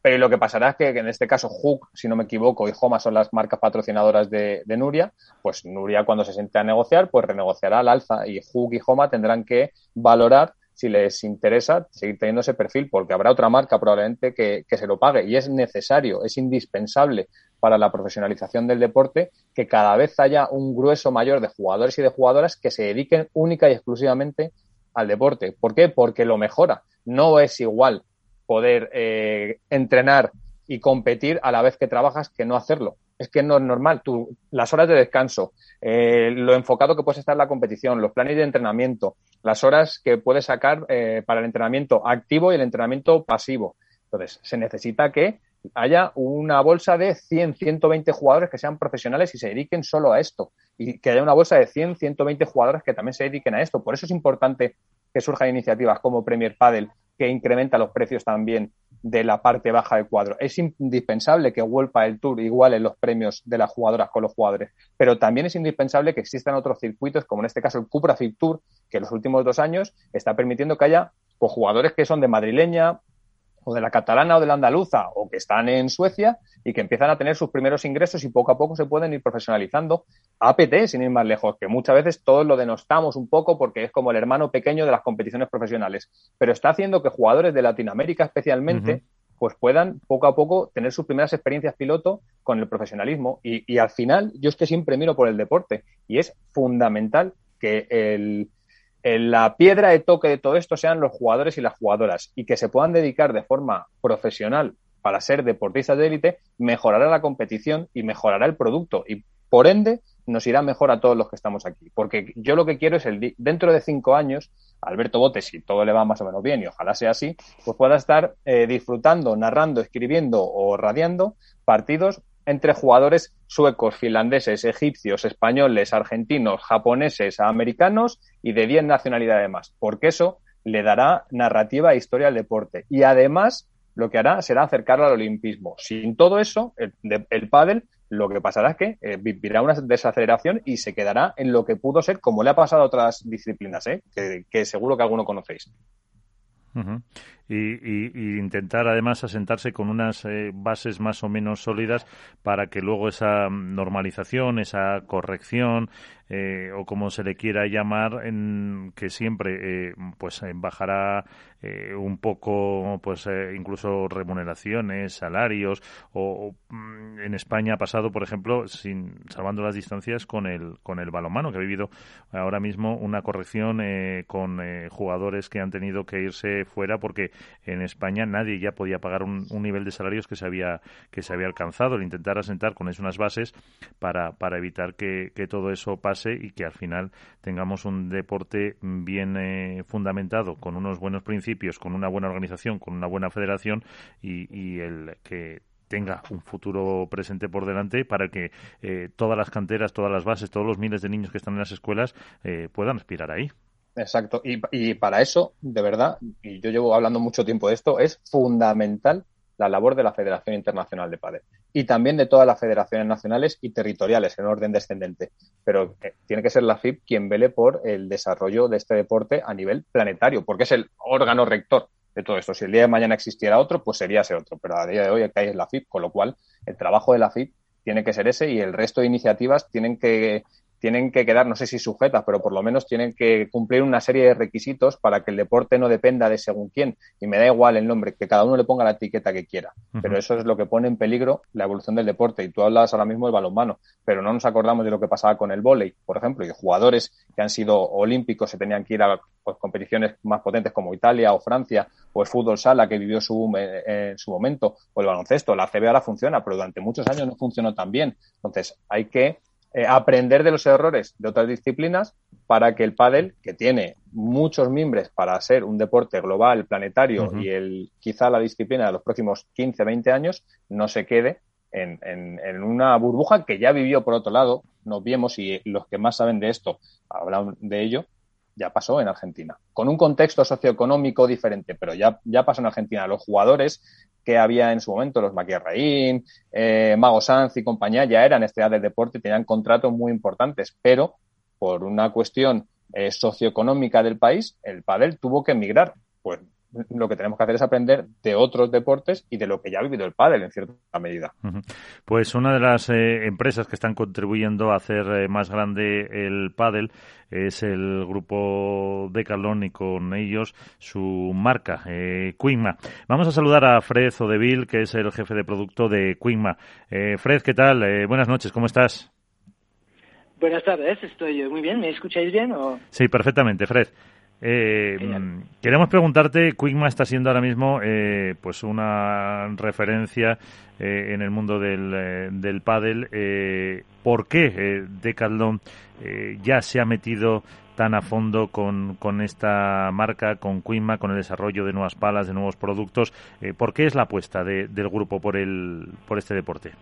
pero, lo, que pasará es que en este caso Hook, si no me equivoco, y Homa son las marcas patrocinadoras de, de, Nuria, pues Nuria cuando se siente a negociar, pues renegociará al alza y Hook y Homa tendrán que valorar si les interesa seguir teniendo ese perfil, porque habrá otra marca probablemente que, que, se lo pague. Y es necesario, es indispensable para la profesionalización del deporte que cada vez haya un grueso mayor de jugadores y de jugadoras que se dediquen única y exclusivamente al deporte. ¿Por qué? Porque lo mejora. No es igual poder eh, entrenar y competir a la vez que trabajas que no hacerlo. Es que no es normal. Las horas de descanso, eh, lo enfocado que puedes estar en la competición, los planes de entrenamiento, las horas que puedes sacar eh, para el entrenamiento activo y el entrenamiento pasivo. Entonces, se necesita que haya una bolsa de 100, 120 jugadores que sean profesionales y se dediquen solo a esto. Y que haya una bolsa de 100, 120 jugadores que también se dediquen a esto. Por eso es importante que surjan iniciativas como Premier Padel, que incrementa los precios también de la parte baja del cuadro. Es indispensable que World el Tour iguale los premios de las jugadoras con los jugadores, pero también es indispensable que existan otros circuitos, como en este caso el Cupra Fit Tour, que en los últimos dos años está permitiendo que haya pues, jugadores que son de madrileña, o de la catalana o de la andaluza o que están en Suecia y que empiezan a tener sus primeros ingresos y poco a poco se pueden ir profesionalizando. APT, sin ir más lejos, que muchas veces todos lo denostamos un poco porque es como el hermano pequeño de las competiciones profesionales, pero está haciendo que jugadores de Latinoamérica especialmente pues puedan poco a poco tener sus primeras experiencias piloto con el profesionalismo. Y, y al final yo es que siempre miro por el deporte y es fundamental que el, la piedra de toque de todo esto sean los jugadores y las jugadoras y que se puedan dedicar de forma profesional para ser deportistas de élite, mejorará la competición y mejorará el producto y por ende nos irá mejor a todos los que estamos aquí. Porque yo lo que quiero es el dentro de cinco años, Alberto Bote, si todo le va más o menos bien y ojalá sea así, pues pueda estar eh, disfrutando, narrando, escribiendo o radiando partidos entre jugadores suecos, finlandeses, egipcios, españoles, argentinos, japoneses, americanos y de 10 nacionalidades más, porque eso le dará narrativa e historia al deporte. Y además, lo que hará será acercarlo al olimpismo. Sin todo eso, el, el pádel lo que pasará es que eh, vivirá una desaceleración y se quedará en lo que pudo ser, como le ha pasado a otras disciplinas, ¿eh? que, seguro que alguno conocéis y, intentar además asentarse con unas eh, bases más o menos sólidas para que luego esa normalización, esa corrección eh, o como se le quiera llamar, en, que siempre eh, pues bajará un poco, pues incluso remuneraciones, salarios o, mm, en España ha pasado, por ejemplo, sin salvando las distancias con el con el balonmano que ha vivido ahora mismo una corrección con jugadores que han tenido que irse fuera porque en España nadie ya podía pagar un, nivel de salarios que se había que se había alcanzado. El intentar asentar con eso unas bases para, para evitar que, todo eso pase y que al final tengamos un deporte bien eh, fundamentado, con unos buenos principios, con una buena organización, con una buena federación y, el que tenga un futuro presente por delante para que eh, todas las canteras, todas las bases, todos los miles de niños que están en las escuelas eh, puedan aspirar ahí. Exacto. Y, y, para eso, de verdad, y yo llevo hablando mucho tiempo de esto, es fundamental la labor de la Federación Internacional de Padel y también de todas las federaciones nacionales y territoriales en orden descendente. Pero eh, tiene que ser la FIP quien vele por el desarrollo de este deporte a nivel planetario, porque es el órgano rector de todo esto. Si el día de mañana existiera otro, pues sería ese otro. Pero a día de hoy hay es la FIP, con lo cual el trabajo de la FIP tiene que ser ese y el resto de iniciativas tienen que tienen que quedar, no sé si sujetas, pero por lo menos tienen que cumplir una serie de requisitos para que el deporte no dependa de según quién. Y me da igual el nombre, que cada uno le ponga la etiqueta que quiera. Pero eso es lo que pone en peligro la evolución del deporte. Y tú hablas ahora mismo del balonmano, pero no nos acordamos de lo que pasaba con el vóley, por ejemplo, y jugadores que han sido olímpicos se tenían que ir a pues, competiciones más potentes como Italia o Francia, o el fútbol sala que vivió su, en su momento, o el baloncesto. La CB ahora funciona, pero durante muchos años no funcionó tan bien. Entonces, hay que eh, aprender de los errores de otras disciplinas para que el pádel, que tiene muchos mimbres para ser un deporte global, planetario y el quizá la disciplina de los próximos 15, 20 años, no se quede en, en, una burbuja que ya vivió por otro lado, nos vemos y los que más saben de esto hablan de ello, ya pasó en Argentina, con un contexto socioeconómico diferente, pero ya, ya pasó en Argentina. Los jugadores que había en su momento, los Maquierraín, eh, Mago Sanz y compañía, ya eran estrellas del deporte tenían contratos muy importantes, pero por una cuestión eh, socioeconómica del país, el pádel tuvo que emigrar. Pues lo que tenemos que hacer es aprender de otros deportes y de lo que ya ha vivido el pádel en cierta medida. Pues una de las eh, empresas que están contribuyendo a hacer eh, más grande el pádel es el grupo Decathlon y con ellos su marca, eh, Vamos a saludar a Fred Odeville, que es el jefe de producto de Quigma. Eh, Fred, ¿qué tal? buenas noches, ¿cómo estás? Buenas tardes, estoy muy bien. ¿Me escucháis bien? O... Sí, perfectamente, Fred. Eh, queremos preguntarte, Quickma está siendo ahora mismo eh, pues una referencia eh, en el mundo del, eh, del pádel. Eh, ¿Por qué Decathlon ya se ha metido tan a fondo con, con esta marca, con Quickma, con el desarrollo de nuevas palas, de nuevos productos? ¿Por qué es la apuesta de, del grupo por, el, por este deporte?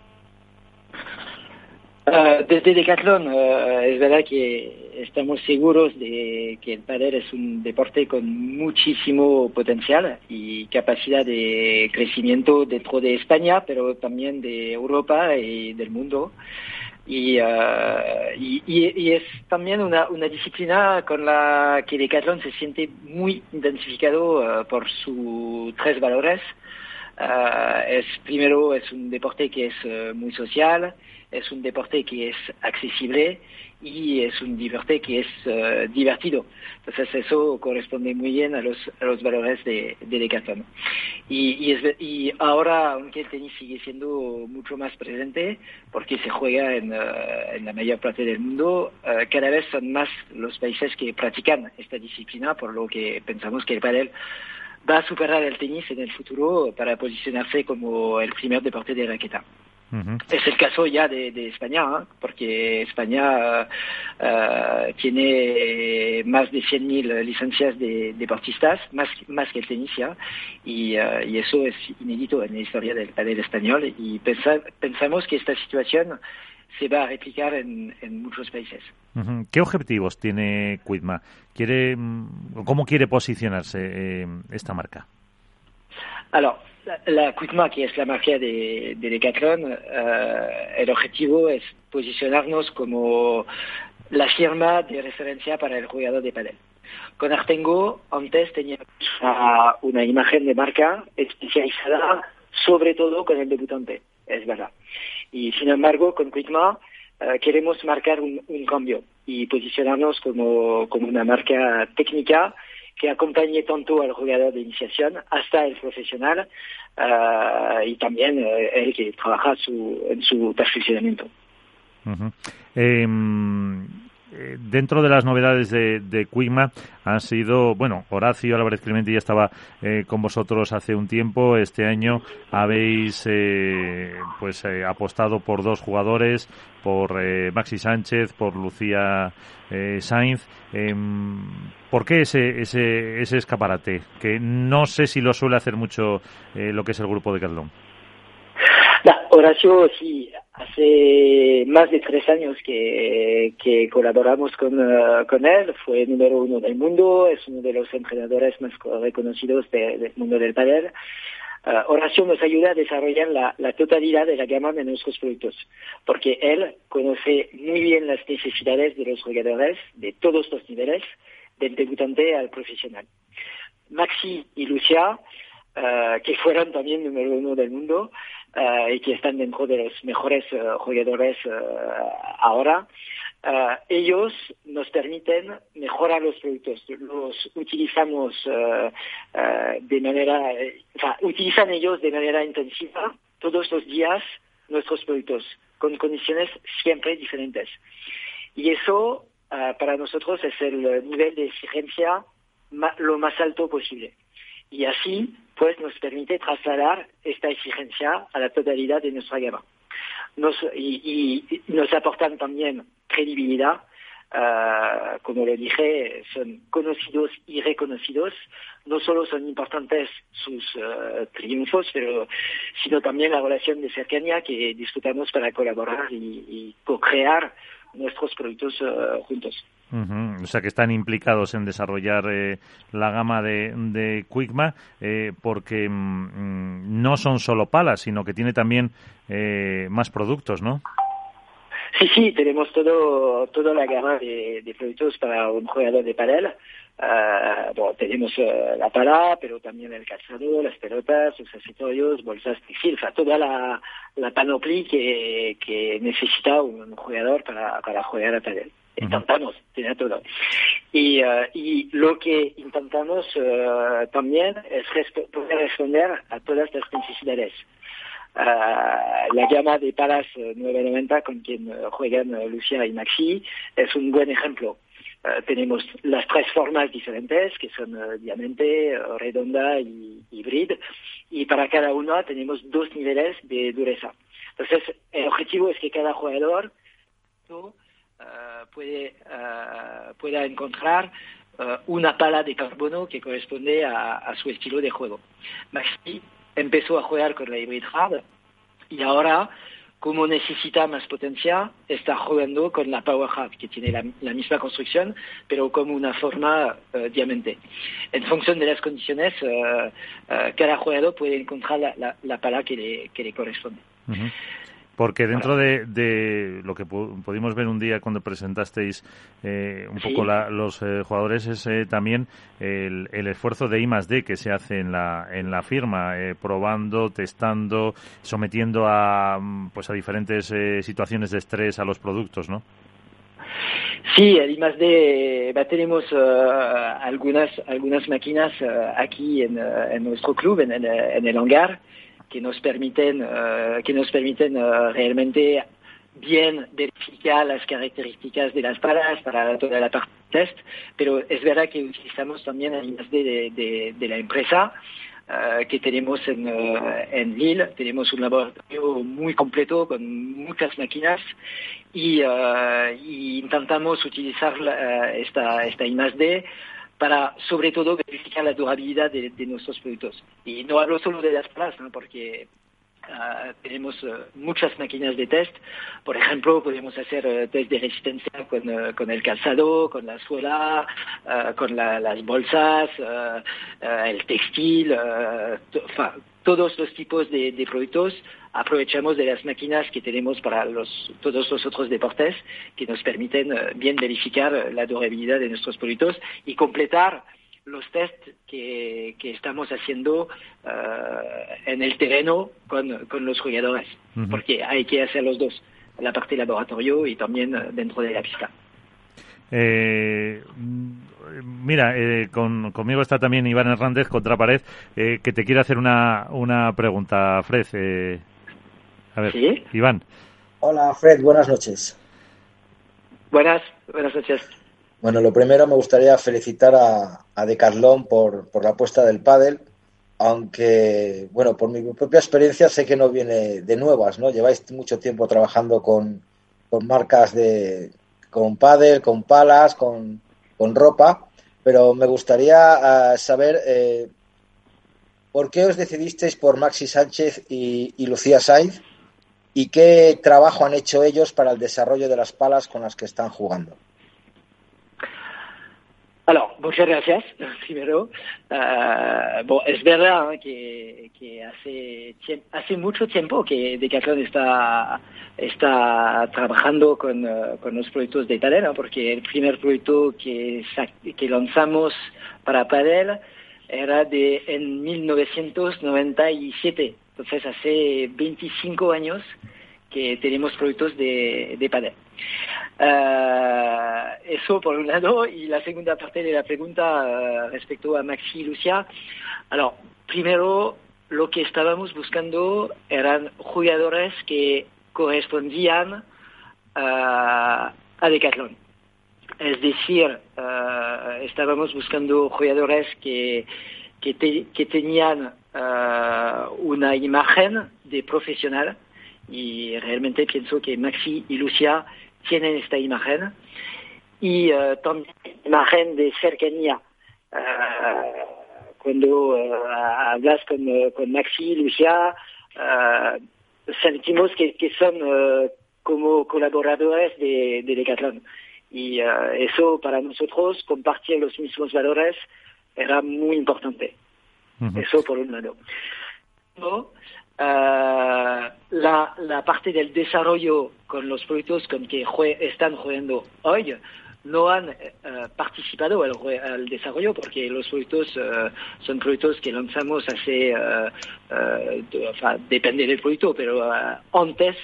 Uh, desde Decathlon uh, es verdad que estamos seguros de que el pádel es un deporte con muchísimo potencial y capacidad de crecimiento dentro de España, pero también de Europa y del mundo. Y, y, es también una, una, disciplina con la que Decathlon se siente muy identificado por sus tres valores. es primero es un deporte que es muy social, es un deporte que es accesible y es un deporte que es uh, divertido. Entonces eso corresponde muy bien a los, valores de, de Decathlon. Y, ahora, aunque el tenis sigue siendo mucho más presente, porque se juega en, en la mayor parte del mundo, uh, cada vez son más los países que practican esta disciplina, por lo que pensamos que el pádel va a superar el tenis en el futuro para posicionarse como el primer deporte de raqueta. Es el caso ya de, de España, ¿eh? porque España uh, tiene más de 100.000 licencias de deportistas, más, más que el tenis ya, y, uh, y, eso es inédito en la historia del padel español y pensa, pensamos que esta situación se va a replicar en, en muchos países. ¿Qué objetivos tiene Quidma? ¿Quiere, mm, ¿Cómo quiere posicionarse eh, esta marca? Alors, la Quickma, que es la marca de, de Decathlon, uh, el objetivo es posicionarnos como la firma de referencia para el jugador de padel. Con Artengo, antes teníamos una, imagen de marca especializada sobre todo con el debutante, es verdad. Y sin embargo, con Quickma uh, queremos marcar un, un, cambio y posicionarnos como, como una marca técnica que acompañe tanto al jugador de iniciación hasta el profesional uh, y también uh, el que trabaja su, en su perfeccionamiento. Eh, dentro de las novedades de, de Quigma han sido, bueno, Horacio Álvarez Clemente ya estaba eh, con vosotros hace un tiempo. Este año habéis eh, pues eh, apostado por dos jugadores, por eh, Maxi Sánchez, por Lucía eh, Sainz. Em, ¿Por qué ese, ese, ese escaparate? Que no sé si lo suele hacer mucho eh, lo que es el grupo de Carlón. Horacio, sí, hace más de tres años que, colaboramos con, uh, con él, fue número uno del mundo, es uno de los entrenadores más reconocidos de, del mundo del padel. Uh, Horacio nos ayuda a desarrollar la, totalidad de la gama de nuestros productos, porque él conoce muy bien las necesidades de los jugadores de todos los niveles, del debutante al profesional. Maxi y Lucia, uh, que fueron también número uno del mundo, uh, y que están dentro de los mejores uh, jugadores uh, ahora, ellos nos permiten mejorar los productos. Los utilizamos de manera, o sea, utilizan ellos de manera intensiva todos los días nuestros productos con condiciones siempre diferentes. Y eso para nosotros es el nivel de exigencia lo más alto posible. Y así pues nos permite trasladar esta exigencia a la totalidad de nuestra gama. Nos, y, nos aportan también credibilidad, uh, como lo dije, son conocidos y reconocidos. No solo son importantes sus uh, triunfos, sino también la relación de cercanía que disfrutamos para colaborar y, y co-crear nuestros productos uh, juntos. Uh -huh. O sea que están implicados en desarrollar eh, la gama de, de Quickma eh, porque mm, no son solo palas, sino que tiene también eh, más productos, ¿no? Sí, sí, tenemos todo, toda la gama de, de productos para un jugador de bueno, tenemos la pala, pero también el calzado, las pelotas, los accesorios, bolsas textiles, toda la, la panoplia que, que necesita un jugador para, para jugar a pádel. Intentamos tener todo. Y, y lo que intentamos también es poder responder a todas las necesidades. la gama de palas 990 con quien juegan Lucia y Maxi es un buen ejemplo. Tenemos las tres formas diferentes, que son diamante, redonda y híbrida, y para cada una tenemos dos niveles de dureza. Entonces, el objetivo es que cada jugador puede, pueda encontrar una pala de carbono que corresponde a, su estilo de juego. Maxi empezó a jugar con la Hybrid Hard y ahora como necesita más potencia, está jugando con la Power Hard, que tiene la, misma construcción, pero como una forma uh, diamante. En función de las condiciones, uh, uh, cada jugador puede encontrar la, la, la pala que le, que le corresponde. Porque dentro de, de, lo que pudimos ver un día cuando presentasteis eh, un poco la, los eh, jugadores es eh, también el, el, esfuerzo de I más D que se hace en la, en la firma, eh, probando, testando, sometiendo a, pues a diferentes situaciones de estrés a los productos, ¿no? Sí, el I más D, tenemos uh, algunas, algunas máquinas uh, aquí en, uh, en, nuestro club, en, en, en el hangar, que nos permiten, uh, que nos permiten uh, realmente bien verificar las características de las palas para toda la parte test, pero es verdad que utilizamos también el I+D de, la empresa, Uh, que tenemos en, en, Lille. Tenemos un laboratorio muy completo con muchas máquinas y, intentamos utilizar esta, esta I+D para sobre todo verificar la durabilidad de, nuestros productos. Y no hablo solo de las palas, ¿no? porque Uh, tenemos uh, muchas máquinas de test. Por ejemplo, podemos hacer uh, test de resistencia con, con, el calzado, con la suela, con la, las bolsas, el textil, to, todos los tipos de, productos. Aprovechamos de las máquinas que tenemos para los, todos los otros deportes que nos permiten bien verificar la durabilidad de nuestros productos y completar los test que, que estamos haciendo uh, en el terreno con, con los jugadores, uh -huh. porque hay que hacer los dos, la parte laboratorio y también dentro de la pista. Eh, mira, eh, con, conmigo está también Iván Hernández, Contrapared, eh, que te quiere hacer una, una pregunta, Fred. A ver, ¿Sí? Iván. Hola, Fred, buenas noches. Buenas, buenas noches. Bueno, lo primero me gustaría felicitar a, a Decathlon por, por la apuesta del pádel, aunque, bueno, por mi propia experiencia sé que no viene de nuevas, ¿no? Lleváis mucho tiempo trabajando con, con marcas de, con pádel, con palas, con, con ropa, pero me gustaría uh, saber eh, por qué os decidisteis por Maxi Sánchez y, y Lucía Sainz y qué trabajo han hecho ellos para el desarrollo de las palas con las que están jugando. Alors, muchas gracias, primero. Uh, bon, es verdad que, hace, hace mucho tiempo que Decathlon está, está trabajando con, con los proyectos de Padel, porque el primer proyecto que, que lanzamos para Padel era de en 1997, entonces hace 25 años que tenemos proyectos de, de Padel. Uh, eso por un lado, y la segunda parte de la pregunta uh, respecto a Maxi y Lucia. Alors, primero, lo que estábamos buscando eran jugadores que correspondían uh, a Decathlon. Es decir, estábamos buscando jugadores que, que tenían una imagen de profesional y realmente pienso que Maxi y Lucia tienen esta imagen y uh, también imagen de cercanía. Uh, cuando uh, hablas con, con Maxi y Lucia, sentimos que, que son como colaboradores de, de Decathlon. Y eso para nosotros, compartir los mismos valores, era muy importante. Uh. Eso por un lado. No, Uh, la, la, parte del desarrollo con los proyectos con que jue están jugando hoy, no han eh, participado al, desarrollo porque los proyectos son proyectos que lanzamos hace, de, depende del proyecto, pero antes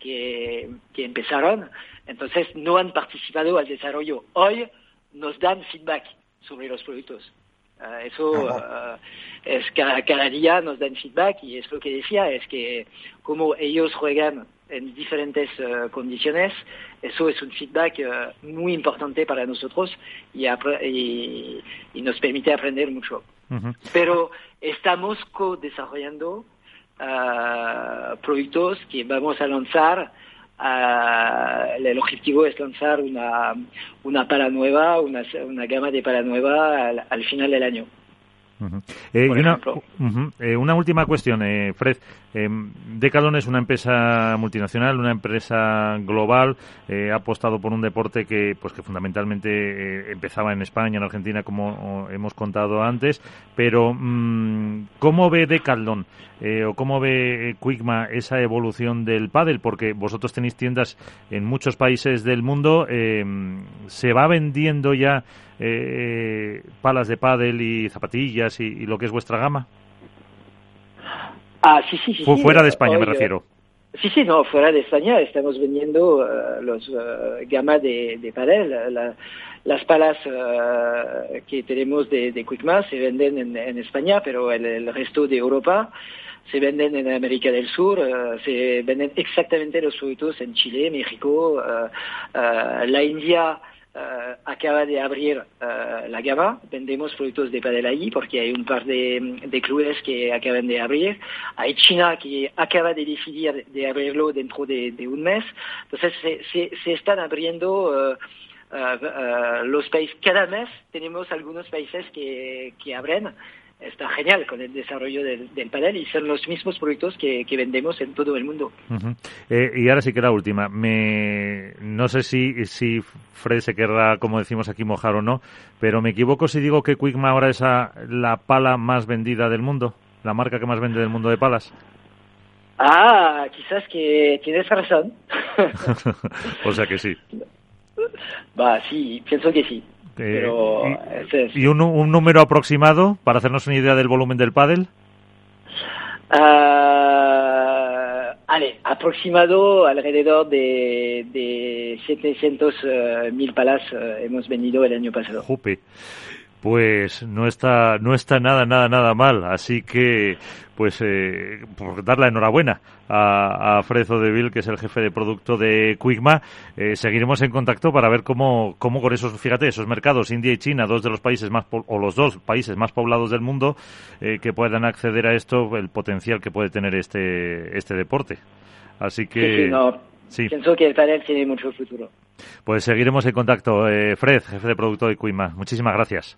que, que empezaron, entonces no han participado al desarrollo. Hoy nos dan feedback sobre los proyectos. Uh, eso uh, es cada, cada, día nos dan feedback y es lo que decía, es que como ellos juegan en diferentes uh, condiciones, eso es un feedback muy importante para nosotros y, y, y, nos permite aprender mucho. -huh. Pero estamos co-desarrollando proyectos que vamos a lanzar Uh, el objetivo es lanzar una, una pala nueva, una, una gama de pala nueva al, al final del año. Uh -huh. eh, y una, uh -huh. eh, una, última cuestión, eh, Fred. Decathlon es una empresa multinacional, una empresa global, eh, ha apostado por un deporte que, pues, que fundamentalmente eh, empezaba en España, en Argentina, como hemos contado antes. Pero, mmm, ¿cómo ve Decathlon eh, o cómo ve Quickma esa evolución del pádel? Porque vosotros tenéis tiendas en muchos países del mundo. ¿Se va vendiendo ya palas de pádel y zapatillas y, y lo que es vuestra gama? Ah, sí, sí, sí. Fue fuera sí, de España, hoy, me refiero. Sí, sí, no, fuera de España estamos vendiendo uh, los uh, gama de, de padel. La, las palas uh, que tenemos de, de se venden en, en España, pero el, el, resto de Europa se venden en América del Sur, se venden exactamente los productos en Chile, México, la India. Uh, acaba de abrir uh, la gama. Vendemos productos de padel ahí porque hay un par de, de, clubes que acaban de abrir. Hay China que acaba de decidir de abrirlo dentro de, de un mes. Entonces se, se, se están abriendo uh, los países. Cada mes tenemos algunos países que, que abren está genial con el desarrollo del, del, panel y son los mismos productos que, que vendemos en todo el mundo. Uh -huh. eh, y ahora sí que la última. Me... No sé si, si Fred se querrá, como decimos aquí, mojar o no, pero me equivoco si digo que Quickma ahora es a, la pala más vendida del mundo, la marca que más vende del mundo de palas. Ah, quizás que tienes razón. o sea que sí. Va, sí, pienso que sí. Eh, Pero, y, es... ¿y un, un, número aproximado para hacernos una idea del volumen del pádel? Uh, ale, aproximado alrededor de, de 700 uh, mil palas uh, hemos vendido el año pasado. Pues no está, no está nada, nada, nada mal. Así que, pues, eh, por dar la enhorabuena a, a Fred Odeville, que es el jefe de producto de Quickma. Eh, seguiremos en contacto para ver cómo, cómo con esos, fíjate, esos mercados, India y China, dos de los países más, o los dos países más poblados del mundo, eh, que puedan acceder a esto, el potencial que puede tener este, este deporte. Así que. Sí, sí, no. sí. Pienso que el tiene mucho futuro. Pues seguiremos en contacto. Eh, Fred, jefe de producto de Quickma, muchísimas gracias.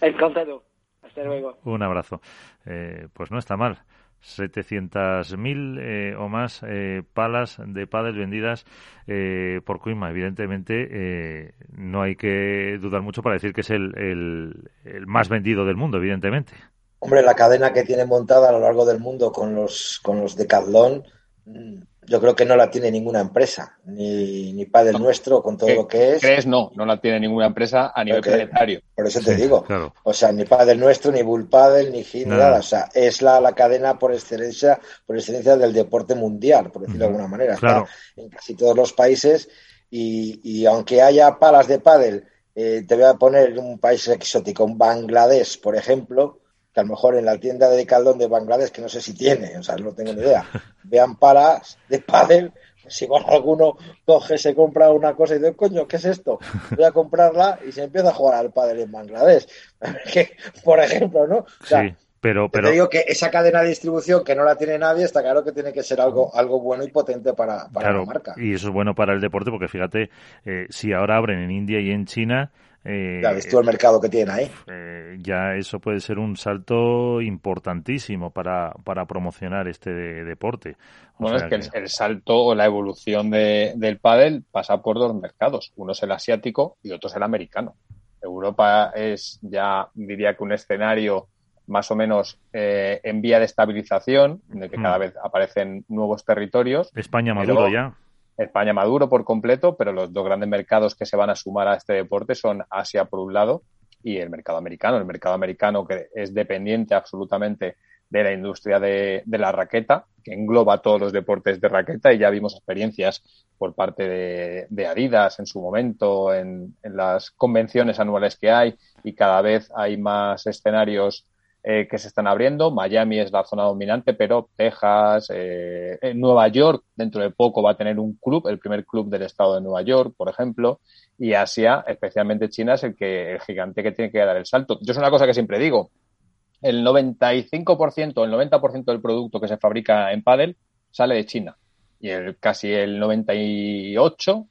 Encantado. Hasta luego. Un abrazo. Eh, pues no está mal. 700.000 eh, o más eh, palas de pádel vendidas eh, por Quima. Evidentemente, eh, no hay que dudar mucho para decir que es el, el, el, más vendido del mundo, evidentemente. Hombre, la cadena que tiene montada a lo largo del mundo con los, con los Decathlon, yo creo que no la tiene ninguna empresa, ni, ni Padel no. nuestro, con todo lo que es. ¿Crees? No, no la tiene ninguna empresa a nivel Porque, planetario. Por eso te sí, digo. Claro. O sea, ni Padel nuestro, ni Bull Padel, ni Hit, no. nada. O sea, es la, la cadena por excelencia, por excelencia del deporte mundial, por decirlo uh -huh. de alguna manera. Claro. Está en casi todos los países y, y aunque haya palas de pádel, eh, te voy a poner un país exótico, un Bangladesh, por ejemplo, que a lo mejor en la tienda de Caldón de Bangladesh, que no sé si tiene, o sea, no tengo ni idea, vean palas de pádel, pues igual alguno coge, se compra una cosa y dice, coño, ¿qué es esto? Voy a comprarla y se empieza a jugar al pádel en Bangladesh. por ejemplo, ¿no? O sea, sí. Pero, pero... Te digo que esa cadena de distribución que no la tiene nadie, está claro que tiene que ser algo, algo bueno y potente para, para claro, la marca. Y eso es bueno para el deporte porque fíjate, eh, si ahora abren en India y en China, eh, ya ves tú el mercado que tiene ahí. Eh, ya eso puede ser un salto importantísimo para, para promocionar este de, deporte. O bueno, es que, que, El, salto o la evolución de, del pádel pasa por dos mercados. Uno es el asiático y otro es el americano. Europa es ya, diría que un escenario más o menos eh, en vía de estabilización, en el que cada vez aparecen nuevos territorios. España maduro ya. España maduro por completo, pero los dos grandes mercados que se van a sumar a este deporte son Asia por un lado y el mercado americano. El mercado americano que es dependiente absolutamente de la industria de, la raqueta, que engloba todos los deportes de raqueta y ya vimos experiencias por parte de, Adidas en su momento, en, las convenciones anuales que hay y cada vez hay más escenarios eh, que se están abriendo. Miami es la zona dominante, pero Texas, eh, Nueva York dentro de poco va a tener un club, el primer club del estado de Nueva York, por ejemplo, y Asia, especialmente China, es el que el gigante que tiene que dar el salto. Yo es una cosa que siempre digo, el 95%, el 90% del producto que se fabrica en Paddle sale de China y el, casi el 98%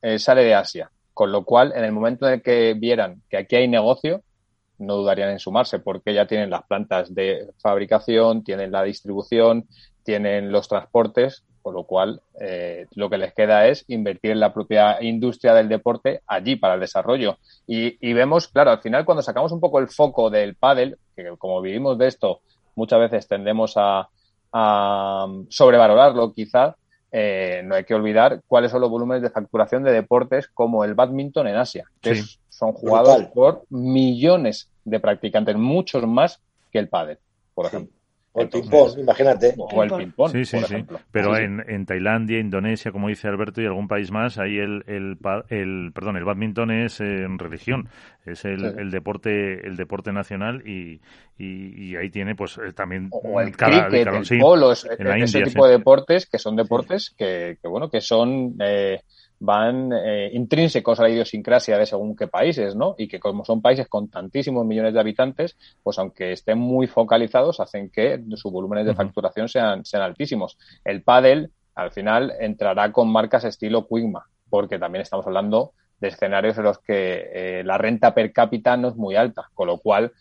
eh, sale de Asia. Con lo cual, en el momento en el que vieran que aquí hay negocio, no dudarían en sumarse porque ya tienen las plantas de fabricación, tienen la distribución, tienen los transportes, con lo cual eh, lo que les queda es invertir en la propia industria del deporte allí para el desarrollo. Y, vemos, claro, al final cuando sacamos un poco el foco del pádel, que como vivimos de esto, muchas veces tendemos a, sobrevalorarlo quizás, eh, no hay que olvidar cuáles son los volúmenes de facturación de deportes como el badminton en Asia, que son jugados por millones de practicantes, muchos más que el pádel, por ejemplo. O el ping-pong, imagínate. O el ping-pong. Sí, sí, sí. Pero en, en, Tailandia, Indonesia, como dice Alberto, y algún país más, ahí el, el, el perdón, el badminton es en religión. Es el, el, deporte el deporte nacional y, y, ahí tiene pues eh, también o el cricket, el polo, ese tipo de deportes que son deportes que, que, bueno, que son eh, van eh, intrínsecos a la idiosincrasia de según qué países, ¿no? Y que como son países con tantísimos millones de habitantes, pues aunque estén muy focalizados, hacen que sus volúmenes de facturación sean, sean altísimos. El pádel, al final, entrará con marcas estilo Quigma, porque también estamos hablando de escenarios en los que eh, la renta per cápita no es muy alta, con lo cual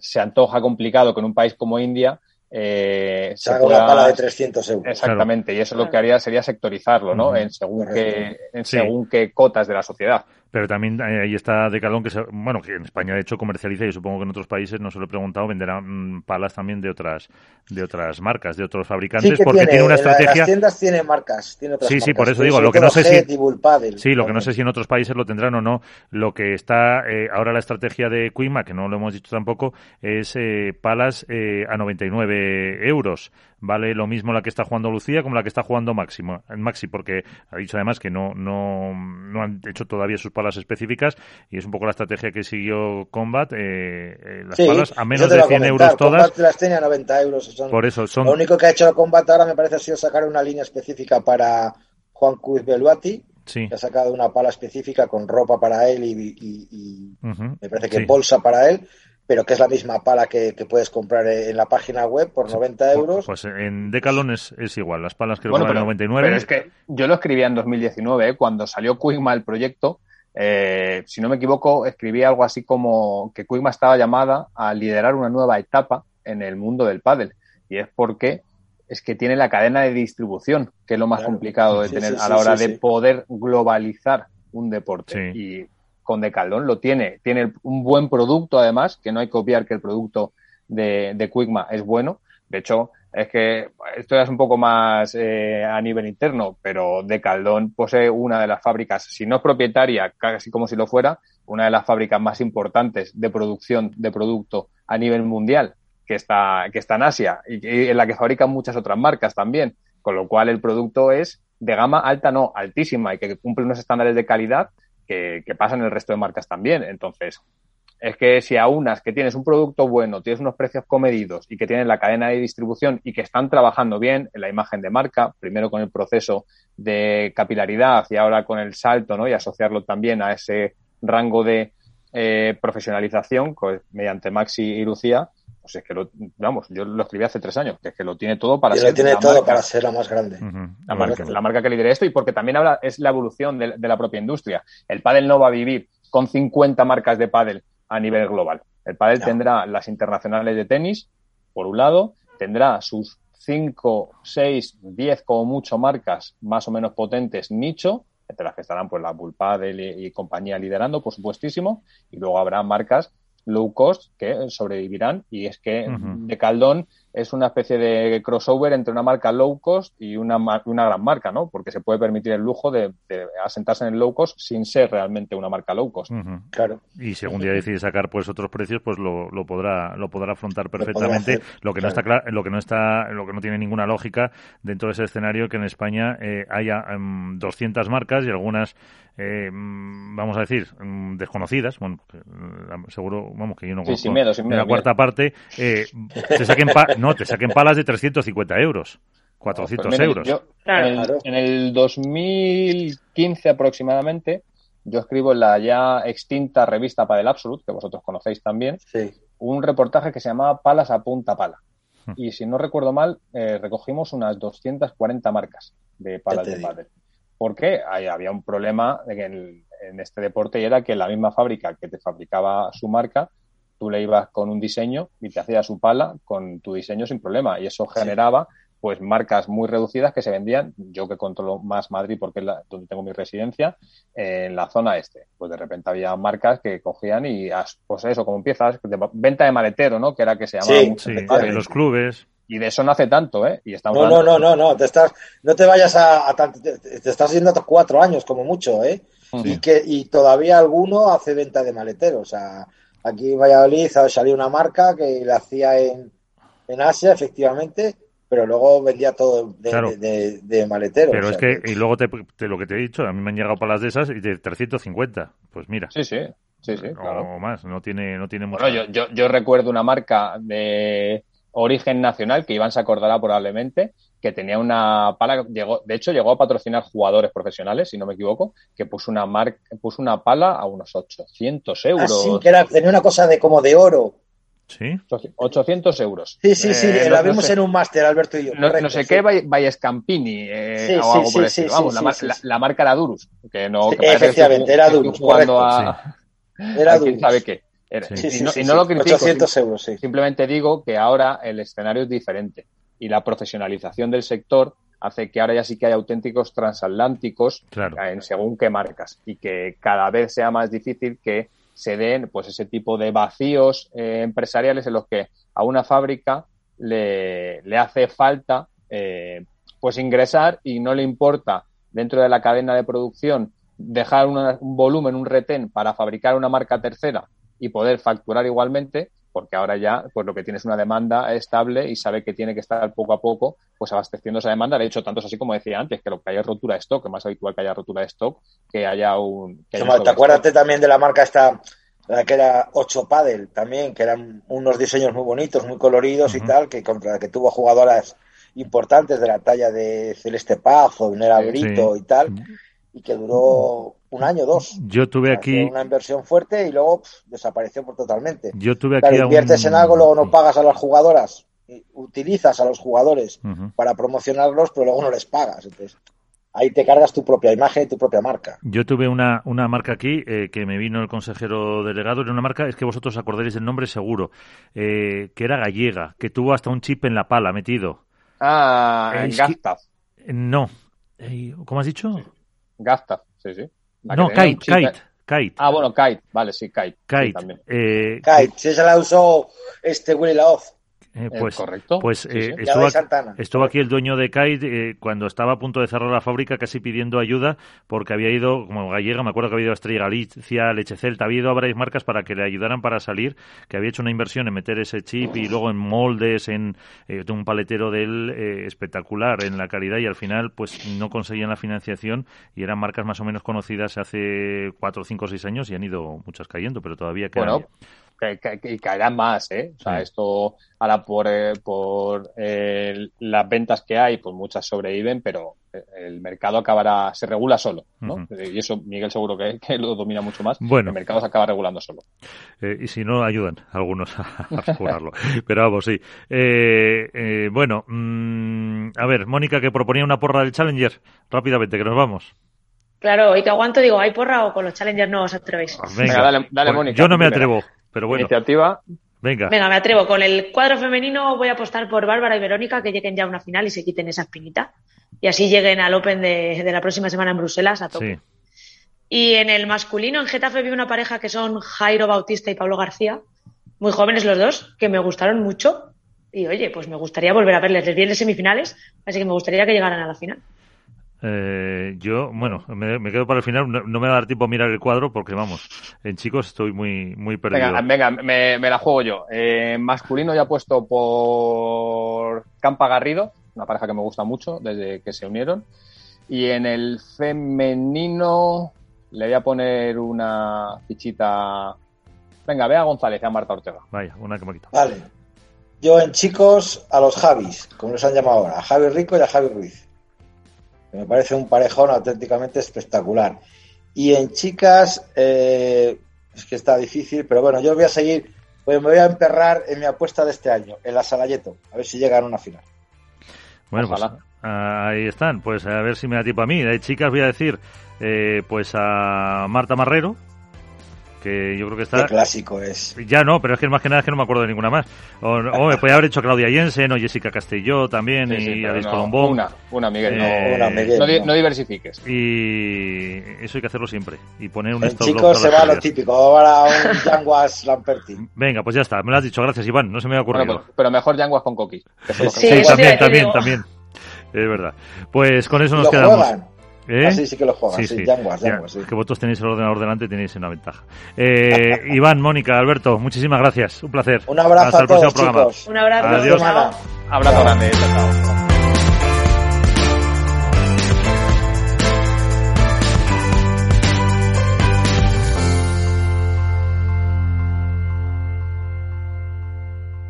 se antoja complicado que en un país como India eh, se haga una pala de 300 euros. Exactamente, y eso lo que haría sería sectorizarlo, ¿no? En según, qué, en según qué cotas de la sociedad. Pero también eh, ahí está Decalón, que bueno, que en España de hecho comercializa y supongo que en otros países, no se lo he preguntado, venderán mm, palas también de otras de otras marcas, de otros fabricantes, porque tiene, una estrategia. Las tiendas tienen marcas, tiene otras Sí, sí, por eso digo, lo que no sé si Sí, lo que no sé si en otros países lo tendrán o no. Lo que está eh, ahora la estrategia de Quima, que no lo hemos dicho tampoco, es eh, palas a 99 euros vale lo mismo la que está jugando Lucía como la que está jugando Máximo, Maxi, porque ha dicho además que no, no, no han hecho todavía sus palas específicas y es un poco la estrategia que siguió Combat. Eh, eh las palas a menos de 100 euros todas. Combat las tenía a 90 euros. Por eso son... Lo único que ha hecho Combat ahora me parece ha sido sacar una línea específica para Juan Cruz Beluati. Sí. Que ha sacado una pala específica con ropa para él y, me parece que bolsa para él pero que es la misma pala que, puedes comprar en la página web por 90 euros. Pues en Decalon es, igual, las palas que bueno, pero, 99. Pero es que yo lo escribía en 2019, ¿eh? cuando salió Quigma el proyecto, eh, si no me equivoco, escribí algo así como que Quigma estaba llamada a liderar una nueva etapa en el mundo del pádel. Y es porque es que tiene la cadena de distribución, que es lo más complicado de tener a la hora de poder globalizar un deporte. Y con Decaldón lo tiene. Tiene un buen producto, además, que no hay que copiar que el producto de, de Quickma es bueno. De hecho, es que esto es un poco más eh, a nivel interno, pero Decaldón posee una de las fábricas, si no es propietaria, casi como si lo fuera, una de las fábricas más importantes de producción de producto a nivel mundial, que está, que está en Asia y en la que fabrican muchas otras marcas también. Con lo cual el producto es de gama alta, no, altísima y que cumple unos estándares de calidad que, pasa en el resto de marcas también. Entonces, es que si a unas que tienes un producto bueno, tienes unos precios comedidos y que tienen la cadena de distribución y que están trabajando bien en la imagen de marca, primero con el proceso de capilaridad y ahora con el salto, ¿no? Y asociarlo también a ese rango de eh, profesionalización pues, mediante Maxi y Lucía, pues es que lo, vamos, yo lo escribí hace tres años, que es que lo tiene todo para ser. tiene todo para ser la más grande. la, marca, que lidera esto y porque también habla, es la evolución de, la propia industria. El pádel no va a vivir con 50 marcas de pádel a nivel global. El pádel tendrá las internacionales de tenis, por un lado, tendrá sus 5, 6, 10 como mucho marcas más o menos potentes nicho, entre las que estarán pues la Bull Paddle y, y compañía liderando, por supuestísimo, y luego habrá marcas low cost que sobrevivirán y es que de Caldón es una especie de crossover entre una marca low cost y una, una gran marca, ¿no? Porque se puede permitir el lujo de, asentarse en el low cost sin ser realmente una marca low cost. Claro. Y si algún día decide sacar pues otros precios, pues lo, lo podrá lo podrá afrontar perfectamente. Lo, que no está claro, lo que no está lo que no tiene ninguna lógica dentro de ese escenario que en España eh, haya 200 em, marcas y algunas eh, mm, vamos a decir, mm, desconocidas, bueno, mm, seguro, vamos, que yo no conozco, sí, la cuarta parte, eh, te saquen no, te saquen palas de 350 euros. 400 pues euros. en, el, 2015 aproximadamente, yo escribo en la ya extinta revista Padel Absolute, que vosotros conocéis también, un reportaje que se llamaba Palas a punta pala. Hmm. Y si no recuerdo mal, eh, recogimos unas 240 marcas de palas de pádel. ¿Por qué? había un problema en, en, este deporte y era que la misma fábrica que te fabricaba su marca, tú le ibas con un diseño y te hacía su pala con tu diseño sin problema. Y eso generaba pues marcas muy reducidas que se vendían, yo que controlo más Madrid porque es donde tengo mi residencia, en la zona este. Pues de repente había marcas que cogían y, pues eso, como empiezas, venta de maletero, ¿no? Que era que se llamaba sí, en los clubes. Y de eso no hace tanto, ¿eh? Y estamos no, no, no, no, no, te estás, no te vayas a, a te, estás yendo a cuatro años como mucho, ¿eh? Y que y todavía alguno hace venta de maletero. O sea, aquí en Valladolid salió una marca que la hacía en, en Asia, efectivamente, pero luego vendía todo de, de, maletero. Pero es que, y luego te, lo que te he dicho, a mí me han llegado palas de esas y de 350. Pues mira. Sí, sí, sí, sí. O más, no tiene, no tiene mucho. Bueno, yo, yo, yo recuerdo una marca de origen nacional, que Iván se acordará probablemente, que tenía una pala, llegó, de hecho llegó a patrocinar jugadores profesionales, si no me equivoco, que puso una marca, puso una pala a unos 800 euros. Ah, sí, que era, tenía una cosa de como de oro. Sí. 800 euros. Sí, sí, sí, eh, la vimos en un máster, Alberto y yo. No, sé qué, Vallescampini eh, o algo por el Vamos, la, marca era Durus. Que no, que efectivamente, era Durus. A, era Durus. quién sabe qué y, no, lo critico. euros, Simplemente digo que ahora el escenario es diferente y la profesionalización del sector hace que ahora ya sí que hay auténticos transatlánticos en según qué marcas y que cada vez sea más difícil que se den pues ese tipo de vacíos eh, empresariales en los que a una fábrica le, le hace falta eh, pues ingresar y no le importa dentro de la cadena de producción dejar un volumen, un retén para fabricar una marca tercera y poder facturar igualmente, porque ahora ya pues lo que tiene es una demanda estable y sabe que tiene que estar poco a poco pues abasteciendo esa demanda. De hecho, tanto es así como decía antes, que lo que haya rotura de stock, es más habitual que haya rotura de stock, que haya un... Que ¿Te acuerdas también de la marca esta, la que era 8 Paddle también, que eran unos diseños muy bonitos, muy coloridos y tal, que contra que tuvo jugadoras importantes de la talla de Celeste Paz o Nera Brito y tal, y que duró un año, dos. Yo tuve aquí una inversión fuerte y luego desapareció por totalmente. Yo tuve aquí inviertes en algo, luego no pagas a las jugadoras, utilizas a los jugadores para promocionarlos, pero luego no les pagas. Entonces, ahí te cargas tu propia imagen y tu propia marca. Yo tuve una, una marca aquí eh, que me vino el consejero delegado, era una marca, es que vosotros acordaréis del nombre seguro, eh, que era gallega, que tuvo hasta un chip en la pala metido. Ah, en No. ¿Cómo has dicho? Gasta, sí, sí. No, Kite, Kite, Kite. Ah, bueno, Kite, vale, sí, Kite. Kite. también. Eh, Kite, sí, se la usó este Willy Laoz. Eh, eh, pues, correcto. Pues eh, estuvo, aquí, el dueño de Kite cuando estaba a punto de cerrar la fábrica, casi pidiendo ayuda, porque había ido, como gallega, me acuerdo que había ido a Estrella Galicia, Leche Celta, había ido a varias marcas para que le ayudaran para salir, que había hecho una inversión en meter ese chip y luego en moldes, en un paletero de él espectacular en la calidad y al final pues no conseguían la financiación y eran marcas más o menos conocidas hace cuatro, cinco, seis años y han ido muchas cayendo, pero todavía quedan y caerán más, ¿eh? O sea, esto ahora por, eh, por eh, las ventas que hay, pues muchas sobreviven, pero eh, el mercado acabará, se regula solo, ¿no? Y eso Miguel seguro que, lo domina mucho más. Bueno. El mercado se acaba regulando solo. y si no, ayudan algunos a, a pero vamos, sí. bueno, mm, a ver, Mónica que proponía una porra del Challenger, rápidamente, que nos vamos. Claro, y te aguanto, digo, ¿hay porra o con los Challengers no os atrevéis? Venga, dale, dale Mónica. Yo no me atrevo. Pero bueno. Iniciativa. Venga. Venga, me atrevo. Con el cuadro femenino voy a apostar por Bárbara y Verónica que lleguen ya a una final y se quiten esa espinita. Y así lleguen al Open de, la próxima semana en Bruselas a tope. Y en el masculino, en Getafe vi una pareja que son Jairo Bautista y Pablo García. Muy jóvenes los dos, que me gustaron mucho. y oye, pues me gustaría volver a verles. Les vi en semifinales, así que me gustaría que llegaran a la final. Eh, yo, bueno, me, quedo para el final. No, me va a dar tiempo a mirar el cuadro porque, vamos, en chicos estoy muy, muy perdido. Venga, venga me, la juego yo. Eh, masculino ya puesto por Campa Garrido, una pareja que me gusta mucho desde que se unieron. Y en el femenino le voy a poner una fichita. Venga, ve a González y a Marta Ortega. Vaya, una que me quita. Vale. Yo en chicos, a los Javis, como los han llamado ahora, a Javi Rico y a Javi Ruiz. Me parece un parejón auténticamente espectacular. Y en chicas, eh, es que está difícil, pero bueno, yo voy a seguir, pues me voy a emperrar en mi apuesta de este año, en la Salayeto, a ver si llegan a una final. Bueno, pues ahí están, pues a ver si me da tiempo a mí. De chicas voy a decir, eh, pues a Marta Marrero, que yo creo que está... Qué clásico es. Ya no, pero es que más que nada es que no me acuerdo de ninguna más. O, me podía haber hecho Claudia Jensen o Jessica Castelló también y Alice Colombón. Una, una Miguel, no, eh, una Miguel no, diversifiques. Y eso hay que hacerlo siempre. Y poner un El chico se va a lo típico, ahora un Yanguas Lamperti. Venga, pues ya está, me lo has dicho, gracias Iván, no se me ha ocurrido. pero, mejor Yanguas con Coqui. Sí, también, también, también. Es verdad. Pues con eso nos quedamos. ¿Eh? Así sí que lo juegan, sí, sí. Que vosotros tenéis el ordenador delante tenéis una ventaja. Eh, Iván, Mónica, Alberto, muchísimas gracias. Un placer. Un abrazo Hasta a el próximo programa. Un abrazo. Adiós. Abrazo grande. Chao.